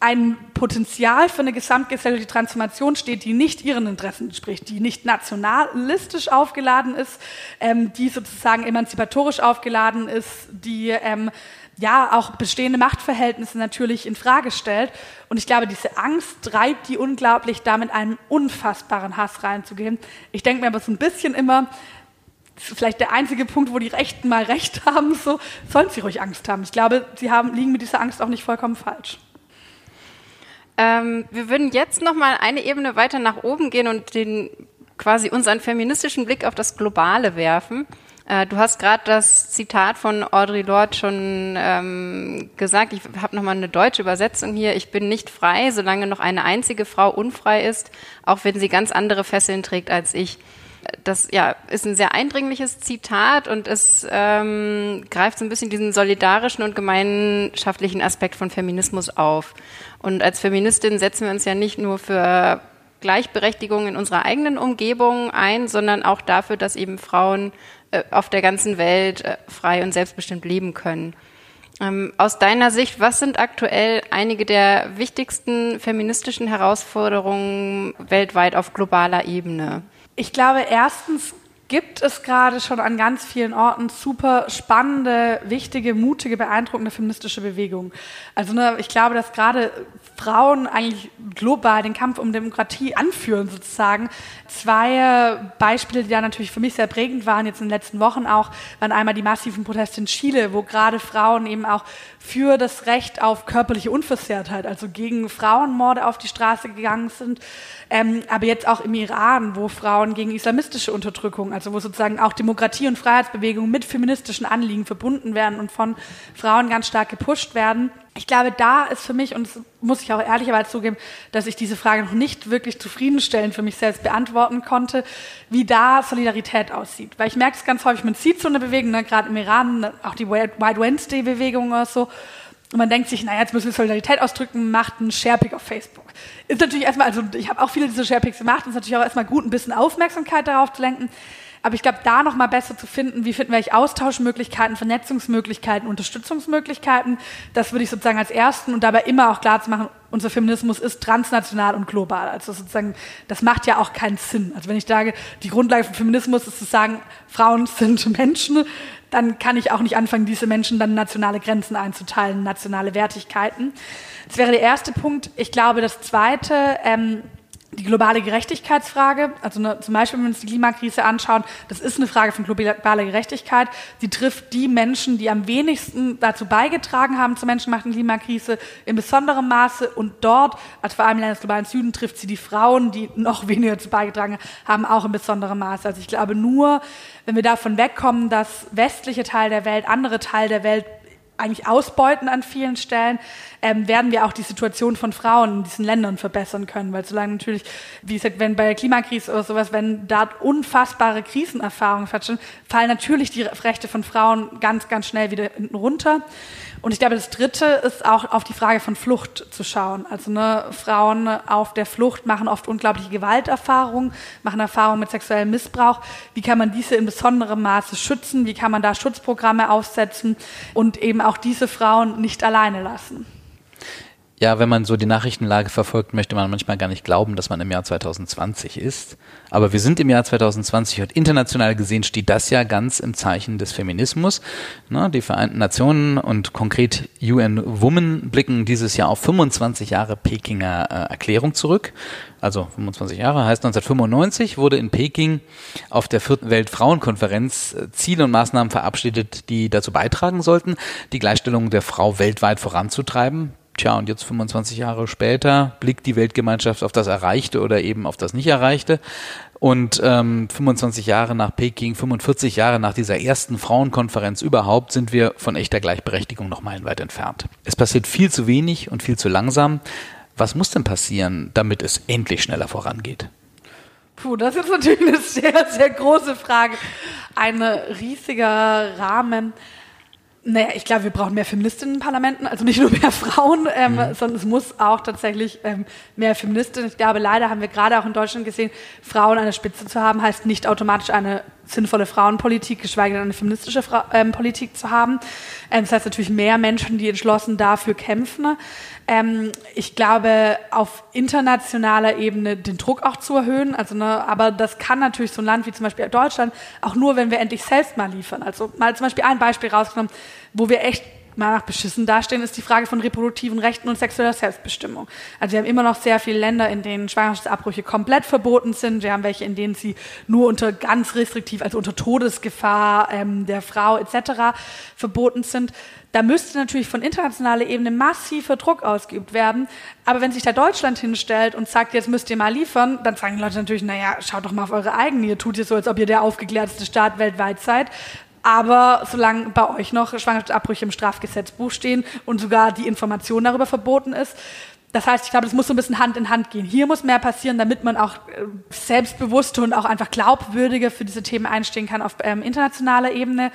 ein Potenzial für eine gesamtgesellschaftliche Transformation steht, die nicht ihren Interessen entspricht, die nicht nationalistisch aufgeladen ist, ähm, die sozusagen emanzipatorisch aufgeladen ist, die ähm, ja auch bestehende Machtverhältnisse natürlich in Frage stellt. Und ich glaube, diese Angst treibt die unglaublich, damit einen unfassbaren Hass reinzugehen. Ich denke mir aber so ein bisschen immer, das ist vielleicht der einzige Punkt, wo die Rechten mal recht haben, so sollen sie ruhig Angst haben. Ich glaube, sie haben, liegen mit dieser Angst auch nicht vollkommen falsch. Ähm, wir würden jetzt noch mal eine Ebene weiter nach oben gehen und den quasi unseren feministischen Blick auf das Globale werfen. Äh, du hast gerade das Zitat von Audre Lorde schon ähm, gesagt. Ich habe noch mal eine deutsche Übersetzung hier. Ich bin nicht frei, solange noch eine einzige Frau unfrei ist, auch wenn sie ganz andere Fesseln trägt als ich das ja, ist ein sehr eindringliches Zitat und es ähm, greift so ein bisschen diesen solidarischen und gemeinschaftlichen Aspekt von Feminismus auf. Und als Feministin setzen wir uns ja nicht nur für Gleichberechtigung in unserer eigenen Umgebung ein, sondern auch dafür, dass eben Frauen äh, auf der ganzen Welt äh, frei und selbstbestimmt leben können. Ähm, aus deiner Sicht, was sind aktuell einige der wichtigsten feministischen Herausforderungen weltweit auf globaler Ebene? Ich glaube, erstens gibt es gerade schon an ganz vielen Orten super spannende, wichtige, mutige, beeindruckende feministische Bewegungen. Also ne, ich glaube, dass gerade Frauen eigentlich global den Kampf um Demokratie anführen sozusagen. Zwei Beispiele, die da natürlich für mich sehr prägend waren, jetzt in den letzten Wochen auch, waren einmal die massiven Proteste in Chile, wo gerade Frauen eben auch für das Recht auf körperliche Unversehrtheit, also gegen Frauenmorde auf die Straße gegangen sind, ähm, aber jetzt auch im Iran, wo Frauen gegen islamistische Unterdrückung, also wo sozusagen auch Demokratie und Freiheitsbewegung mit feministischen Anliegen verbunden werden und von Frauen ganz stark gepusht werden. Ich glaube, da ist für mich, und das muss ich auch ehrlicherweise zugeben, dass ich diese Frage noch nicht wirklich zufriedenstellend für mich selbst beantworten konnte, wie da Solidarität aussieht. Weil ich merke es ganz häufig, man sieht so eine Bewegung, ne, gerade im Iran, auch die White Wednesday-Bewegung oder so, und man denkt sich, naja, jetzt müssen wir Solidarität ausdrücken, macht einen Sharepick auf Facebook. Ist natürlich erstmal, also ich habe auch viele dieser Sharepicks gemacht, ist natürlich auch erstmal gut, ein bisschen Aufmerksamkeit darauf zu lenken. Aber ich glaube, da noch mal besser zu finden, wie finden wir eigentlich Austauschmöglichkeiten, Vernetzungsmöglichkeiten, Unterstützungsmöglichkeiten, das würde ich sozusagen als ersten und dabei immer auch klar zu machen, unser Feminismus ist transnational und global. Also sozusagen, das macht ja auch keinen Sinn. Also wenn ich sage, die Grundlage von Feminismus ist zu sagen, Frauen sind Menschen, dann kann ich auch nicht anfangen, diese Menschen dann nationale Grenzen einzuteilen, nationale Wertigkeiten. Das wäre der erste Punkt. Ich glaube, das zweite, ähm, die globale Gerechtigkeitsfrage, also eine, zum Beispiel, wenn wir uns die Klimakrise anschauen, das ist eine Frage von globaler Gerechtigkeit. Sie trifft die Menschen, die am wenigsten dazu beigetragen haben zur menschengemachten Klimakrise in besonderem Maße und dort, also vor allem in Ländern des globalen Süden, trifft sie die Frauen, die noch weniger dazu beigetragen haben, auch in besonderem Maße. Also ich glaube nur, wenn wir davon wegkommen, dass westliche Teil der Welt, andere Teil der Welt eigentlich ausbeuten an vielen Stellen, ähm, werden wir auch die Situation von Frauen in diesen Ländern verbessern können. Weil solange natürlich, wie gesagt, wenn bei der Klimakrise oder sowas, wenn da unfassbare Krisenerfahrungen stattfinden, fallen natürlich die Rechte von Frauen ganz, ganz schnell wieder hinten runter. Und ich glaube, das Dritte ist auch auf die Frage von Flucht zu schauen. Also ne, Frauen auf der Flucht machen oft unglaubliche Gewalterfahrungen, machen Erfahrungen mit sexuellem Missbrauch. Wie kann man diese in besonderem Maße schützen? Wie kann man da Schutzprogramme aufsetzen und eben auch diese Frauen nicht alleine lassen? Ja, wenn man so die Nachrichtenlage verfolgt, möchte man manchmal gar nicht glauben, dass man im Jahr 2020 ist. Aber wir sind im Jahr 2020 und international gesehen steht das ja ganz im Zeichen des Feminismus. Ne, die Vereinten Nationen und konkret UN Women blicken dieses Jahr auf 25 Jahre Pekinger äh, Erklärung zurück. Also 25 Jahre heißt 1995 wurde in Peking auf der vierten Weltfrauenkonferenz äh, Ziele und Maßnahmen verabschiedet, die dazu beitragen sollten, die Gleichstellung der Frau weltweit voranzutreiben. Tja, und jetzt 25 Jahre später blickt die Weltgemeinschaft auf das Erreichte oder eben auf das Nicht-Erreichte. Und ähm, 25 Jahre nach Peking, 45 Jahre nach dieser ersten Frauenkonferenz überhaupt, sind wir von echter Gleichberechtigung noch meilenweit entfernt. Es passiert viel zu wenig und viel zu langsam. Was muss denn passieren, damit es endlich schneller vorangeht? Puh, das ist natürlich eine sehr, sehr große Frage. Ein riesiger Rahmen. Naja, ich glaube, wir brauchen mehr Feministinnen in Parlamenten, also nicht nur mehr Frauen, ähm, mhm. sondern es muss auch tatsächlich ähm, mehr Feministinnen. Ich glaube, leider haben wir gerade auch in Deutschland gesehen, Frauen an der Spitze zu haben, heißt nicht automatisch eine sinnvolle Frauenpolitik, geschweige denn eine feministische Fra ähm, Politik zu haben. Ähm, das heißt natürlich mehr Menschen, die entschlossen dafür kämpfen. Ähm, ich glaube, auf internationaler Ebene den Druck auch zu erhöhen. Also, ne, aber das kann natürlich so ein Land wie zum Beispiel Deutschland auch nur, wenn wir endlich selbst mal liefern. Also mal zum Beispiel ein Beispiel rausgenommen, wo wir echt mal nach beschissen dastehen, ist die Frage von reproduktiven Rechten und sexueller Selbstbestimmung. Also wir haben immer noch sehr viele Länder, in denen Schwangerschaftsabbrüche komplett verboten sind. Wir haben welche, in denen sie nur unter ganz restriktiv, also unter Todesgefahr ähm, der Frau etc. verboten sind. Da müsste natürlich von internationaler Ebene massiver Druck ausgeübt werden. Aber wenn sich da Deutschland hinstellt und sagt, jetzt müsst ihr mal liefern, dann sagen die Leute natürlich, naja, schaut doch mal auf eure eigene. Ihr tut ihr so, als ob ihr der aufgeklärteste Staat weltweit seid. Aber solange bei euch noch Schwangerschaftsabbrüche im Strafgesetzbuch stehen und sogar die Information darüber verboten ist, das heißt, ich glaube, das muss so ein bisschen Hand in Hand gehen. Hier muss mehr passieren, damit man auch äh, selbstbewusster und auch einfach glaubwürdiger für diese Themen einstehen kann auf ähm, internationaler Ebene.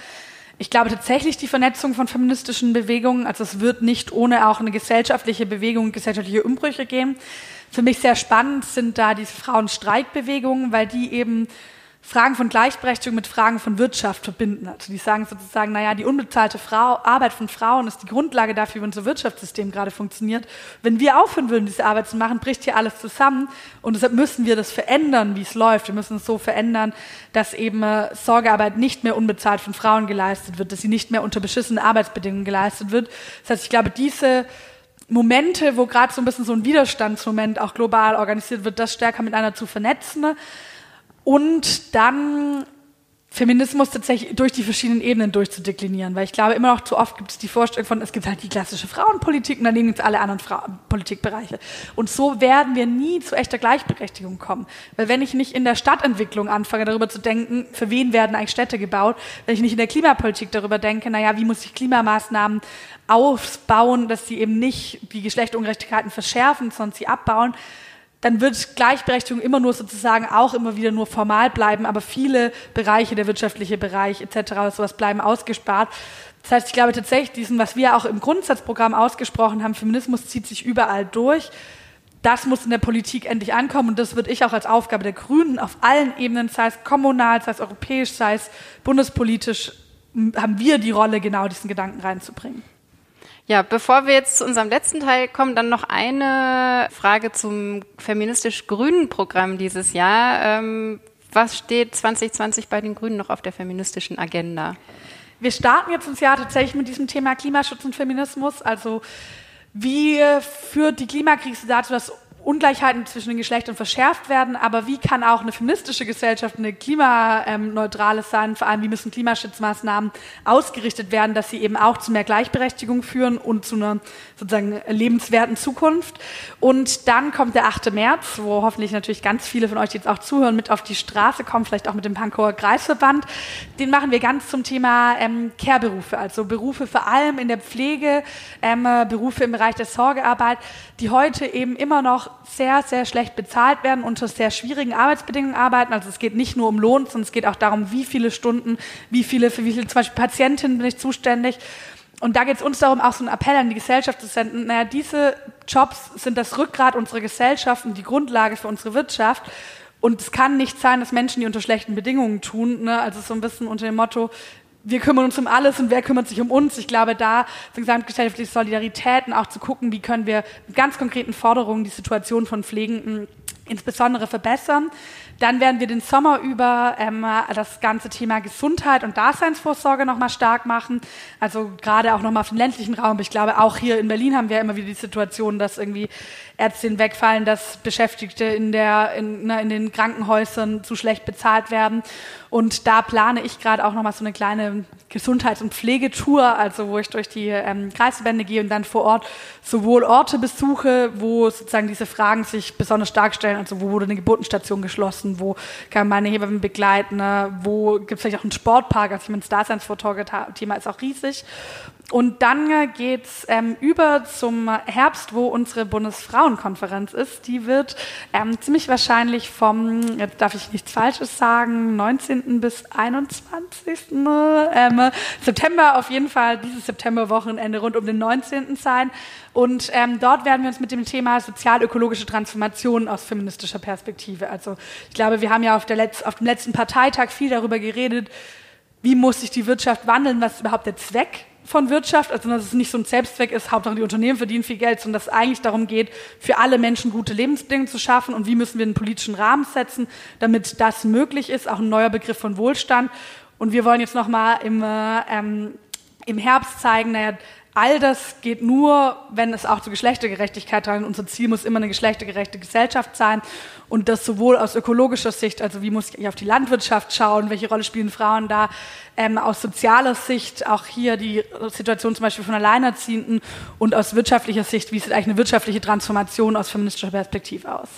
Ich glaube tatsächlich die Vernetzung von feministischen Bewegungen, also es wird nicht ohne auch eine gesellschaftliche Bewegung, gesellschaftliche Umbrüche gehen. Für mich sehr spannend sind da diese Frauenstreikbewegungen, weil die eben Fragen von Gleichberechtigung mit Fragen von Wirtschaft verbinden. Also die sagen sozusagen, naja, die unbezahlte Frau, Arbeit von Frauen ist die Grundlage dafür, wie unser Wirtschaftssystem gerade funktioniert. Wenn wir aufhören würden, diese Arbeit zu machen, bricht hier alles zusammen. Und deshalb müssen wir das verändern, wie es läuft. Wir müssen es so verändern, dass eben äh, Sorgearbeit nicht mehr unbezahlt von Frauen geleistet wird, dass sie nicht mehr unter beschissenen Arbeitsbedingungen geleistet wird. Das heißt, ich glaube, diese Momente, wo gerade so ein bisschen so ein Widerstandsmoment auch global organisiert wird, das stärker miteinander zu vernetzen und dann Feminismus tatsächlich durch die verschiedenen Ebenen durchzudeklinieren, weil ich glaube, immer noch zu oft gibt es die Vorstellung von, es gibt halt die klassische Frauenpolitik und daneben gibt es alle anderen Fra Politikbereiche. Und so werden wir nie zu echter Gleichberechtigung kommen. Weil wenn ich nicht in der Stadtentwicklung anfange, darüber zu denken, für wen werden eigentlich Städte gebaut, wenn ich nicht in der Klimapolitik darüber denke, naja, wie muss ich Klimamaßnahmen aufbauen, dass sie eben nicht die Geschlechterungerechtigkeiten verschärfen, sondern sie abbauen, dann wird Gleichberechtigung immer nur sozusagen auch immer wieder nur formal bleiben, aber viele Bereiche, der wirtschaftliche Bereich etc., sowas bleiben ausgespart. Das heißt, ich glaube tatsächlich, diesen, was wir auch im Grundsatzprogramm ausgesprochen haben, Feminismus zieht sich überall durch. Das muss in der Politik endlich ankommen und das würde ich auch als Aufgabe der Grünen auf allen Ebenen, sei es kommunal, sei es europäisch, sei es bundespolitisch, haben wir die Rolle, genau diesen Gedanken reinzubringen. Ja, bevor wir jetzt zu unserem letzten Teil kommen, dann noch eine Frage zum feministisch-grünen Programm dieses Jahr. Ähm, was steht 2020 bei den Grünen noch auf der feministischen Agenda? Wir starten jetzt ins Jahr tatsächlich mit diesem Thema Klimaschutz und Feminismus. Also wie führt die Klimakrise dazu, dass Ungleichheiten zwischen den Geschlechtern verschärft werden, aber wie kann auch eine feministische Gesellschaft eine klimaneutrale sein? Vor allem, wie müssen Klimaschutzmaßnahmen ausgerichtet werden, dass sie eben auch zu mehr Gleichberechtigung führen und zu einer sozusagen lebenswerten Zukunft? Und dann kommt der 8. März, wo hoffentlich natürlich ganz viele von euch, die jetzt auch zuhören, mit auf die Straße kommen, vielleicht auch mit dem Pankower Kreisverband. Den machen wir ganz zum Thema ähm, Care-Berufe, also Berufe vor allem in der Pflege, ähm, Berufe im Bereich der Sorgearbeit, die heute eben immer noch sehr, sehr schlecht bezahlt werden, unter sehr schwierigen Arbeitsbedingungen arbeiten. Also es geht nicht nur um Lohn, sondern es geht auch darum, wie viele Stunden, wie viele, für wie viele zum Beispiel Patientinnen bin ich zuständig. Und da geht es uns darum, auch so einen Appell an die Gesellschaft zu senden. Naja, diese Jobs sind das Rückgrat unserer Gesellschaft und die Grundlage für unsere Wirtschaft. Und es kann nicht sein, dass Menschen die unter schlechten Bedingungen tun. Ne? Also so ein bisschen unter dem Motto, wir kümmern uns um alles und wer kümmert sich um uns. Ich glaube, da so gesamtgesellschaftliche Solidarität und auch zu gucken, wie können wir mit ganz konkreten Forderungen die Situation von Pflegenden insbesondere verbessern. Dann werden wir den Sommer über ähm, das ganze Thema Gesundheit und Daseinsvorsorge nochmal stark machen. Also gerade auch nochmal auf den ländlichen Raum. Ich glaube, auch hier in Berlin haben wir immer wieder die Situation, dass irgendwie Ärztinnen wegfallen, dass Beschäftigte in, der, in, ne, in den Krankenhäusern zu schlecht bezahlt werden. Und da plane ich gerade auch nochmal so eine kleine Gesundheits- und Pflegetour, also wo ich durch die ähm, Kreisverbände gehe und dann vor Ort sowohl Orte besuche, wo sozusagen diese Fragen sich besonders stark stellen, also wo wurde eine Geburtenstation geschlossen, wo kann meine Hebamme begleiten, ne? wo gibt es vielleicht auch einen Sportpark, also ich meine, das Daseinsvorsorge-Thema ist auch riesig. Und dann äh, geht's ähm, über zum Herbst, wo unsere Bundesfrauenkonferenz ist. Die wird ähm, ziemlich wahrscheinlich vom, jetzt darf ich nichts Falsches sagen, 19. bis 21. Ähm, September auf jeden Fall, dieses Septemberwochenende rund um den 19. sein. Und ähm, dort werden wir uns mit dem Thema sozial-ökologische Transformation aus feministischer Perspektive. Also ich glaube, wir haben ja auf, der Letz-, auf dem letzten Parteitag viel darüber geredet, wie muss sich die Wirtschaft wandeln, was ist überhaupt der Zweck von Wirtschaft, also dass es nicht so ein Selbstzweck ist, Hauptsache die Unternehmen verdienen viel Geld, sondern dass es eigentlich darum geht, für alle Menschen gute Lebensbedingungen zu schaffen und wie müssen wir einen politischen Rahmen setzen, damit das möglich ist, auch ein neuer Begriff von Wohlstand. Und wir wollen jetzt nochmal im, äh, ähm, im Herbst zeigen, naja, all das geht nur, wenn es auch zur Geschlechtergerechtigkeit dran. Unser Ziel muss immer eine geschlechtergerechte Gesellschaft sein und das sowohl aus ökologischer Sicht, also wie muss ich auf die Landwirtschaft schauen, welche Rolle spielen Frauen da, ähm, aus sozialer Sicht, auch hier die Situation zum Beispiel von Alleinerziehenden und aus wirtschaftlicher Sicht, wie sieht eigentlich eine wirtschaftliche Transformation aus feministischer Perspektive aus?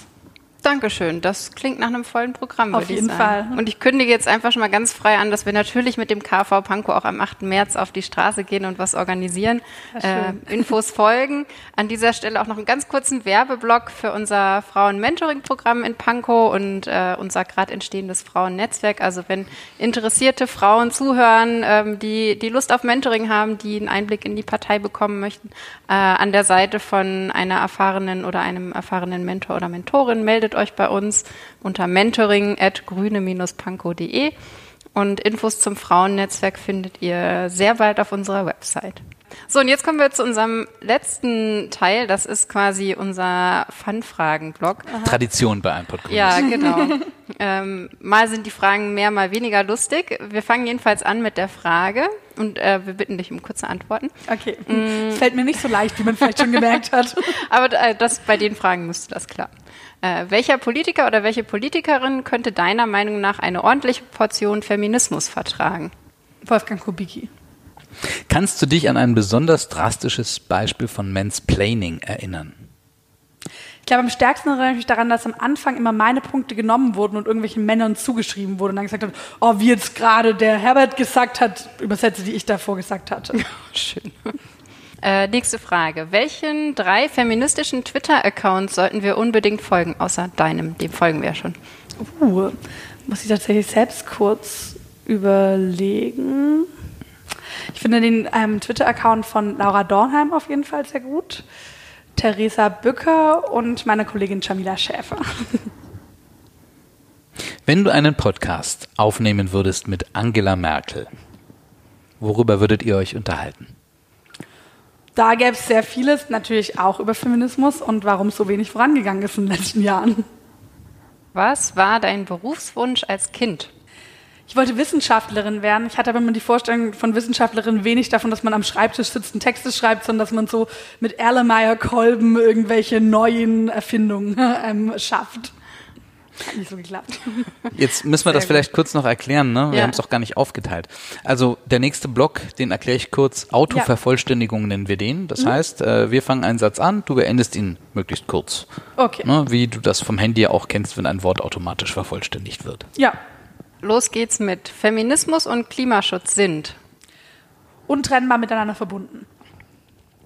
Dankeschön. Das klingt nach einem vollen Programm, Auf jeden Fall. Und ich kündige jetzt einfach schon mal ganz frei an, dass wir natürlich mit dem KV Pankow auch am 8. März auf die Straße gehen und was organisieren. Äh, Infos folgen. An dieser Stelle auch noch einen ganz kurzen Werbeblock für unser Frauen-Mentoring-Programm in Pankow und äh, unser gerade entstehendes Frauennetzwerk. Also wenn interessierte Frauen zuhören, ähm, die, die Lust auf Mentoring haben, die einen Einblick in die Partei bekommen möchten, äh, an der Seite von einer erfahrenen oder einem erfahrenen Mentor oder Mentorin meldet meldet euch bei uns unter mentoring at grüne-pankow.de und Infos zum Frauennetzwerk findet ihr sehr bald auf unserer Website. So, und jetzt kommen wir zu unserem letzten Teil. Das ist quasi unser Fun-Fragen-Blog. Tradition bei einem Podcast. Ja, genau. ähm, mal sind die Fragen mehr, mal weniger lustig. Wir fangen jedenfalls an mit der Frage und äh, wir bitten dich um kurze Antworten. Okay. Mm. Fällt mir nicht so leicht, wie man vielleicht schon gemerkt hat. Aber äh, das, bei den Fragen müsste das klar. Äh, welcher Politiker oder welche Politikerin könnte deiner Meinung nach eine ordentliche Portion Feminismus vertragen? Wolfgang Kubicki. Kannst du dich an ein besonders drastisches Beispiel von Mansplaining erinnern? Ich glaube, am stärksten erinnere ich mich daran, dass am Anfang immer meine Punkte genommen wurden und irgendwelchen Männern zugeschrieben wurde und dann gesagt hat, oh, wie jetzt gerade der Herbert gesagt hat, Übersetze, die ich davor gesagt hatte. Schön. Äh, nächste Frage. Welchen drei feministischen Twitter-Accounts sollten wir unbedingt folgen, außer deinem? Dem folgen wir ja schon. Uh, muss ich tatsächlich selbst kurz überlegen. Ich finde den ähm, Twitter-Account von Laura Dornheim auf jeden Fall sehr gut. Theresa Bücker und meine Kollegin Jamila Schäfer. Wenn du einen Podcast aufnehmen würdest mit Angela Merkel, worüber würdet ihr euch unterhalten? Da gäbe es sehr vieles, natürlich auch über Feminismus und warum so wenig vorangegangen ist in den letzten Jahren. Was war dein Berufswunsch als Kind? Ich wollte Wissenschaftlerin werden. Ich hatte aber immer die Vorstellung von Wissenschaftlerin wenig davon, dass man am Schreibtisch sitzt und Texte schreibt, sondern dass man so mit Erlenmeyer-Kolben irgendwelche neuen Erfindungen ähm, schafft. Hat nicht so geklappt. Jetzt müssen wir Sehr das gut. vielleicht kurz noch erklären, ne? Wir Ja. haben es auch gar nicht aufgeteilt. Also der nächste Block, den erkläre ich kurz. Autovervollständigung nennen wir den. Mhm. Das heißt, äh, wir fangen einen Satz an, du beendest ihn möglichst kurz. Okay. Ne? Wie du das vom Handy auch kennst, wenn ein Wort automatisch vervollständigt wird. Ja. Los geht's mit Feminismus und Klimaschutz sind. Untrennbar miteinander verbunden.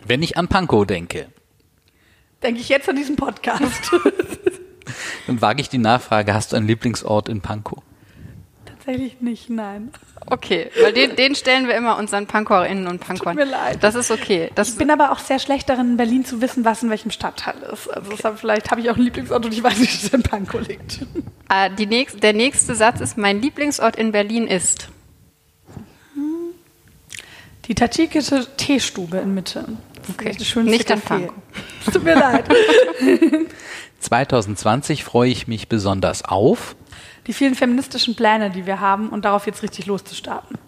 Wenn ich an Pankow denke, Denke ich jetzt an diesen Podcast. dann wage ich die Nachfrage, hast du einen Lieblingsort in Pankow? Tatsächlich nicht, nein. Okay, weil den, den stellen wir immer unseren PankowerInnen und Pankowern. mir leid. Das ist okay. Das Ich bin aber auch sehr schlecht darin, in Berlin zu wissen, was in welchem Stadtteil ist. Also deshalb vielleicht habe ich auch einen Lieblingsort und ich weiß nicht, dass es in Pankow liegt. äh, die nächst, der nächste Satz ist, mein Lieblingsort in Berlin ist. Die tadschikische Teestube in Mitte. Das ist Okay. echt das schönste Nicht in. Pankow. Es Tut mir leid. 2020 freue ich mich besonders auf. Die vielen feministischen Pläne, die wir haben und darauf jetzt richtig loszustarten.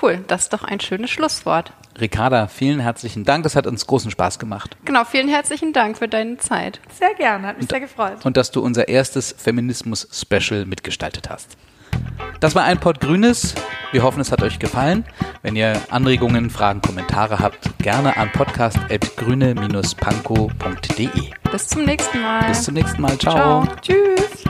Cool, das ist doch ein schönes Schlusswort. Ricarda, vielen herzlichen Dank. Das hat uns großen Spaß gemacht. Genau, vielen herzlichen Dank für deine Zeit. Sehr gerne, hat mich sehr gefreut. Und dass du unser erstes Feminismus-Special mitgestaltet hast. Das war ein Pod Grünes. Wir hoffen, es hat euch gefallen. Wenn ihr Anregungen, Fragen, Kommentare habt, gerne an podcast.grüne-pankow.de. Bis zum nächsten Mal. Bis zum nächsten Mal. Ciao. Ciao. Tschüss.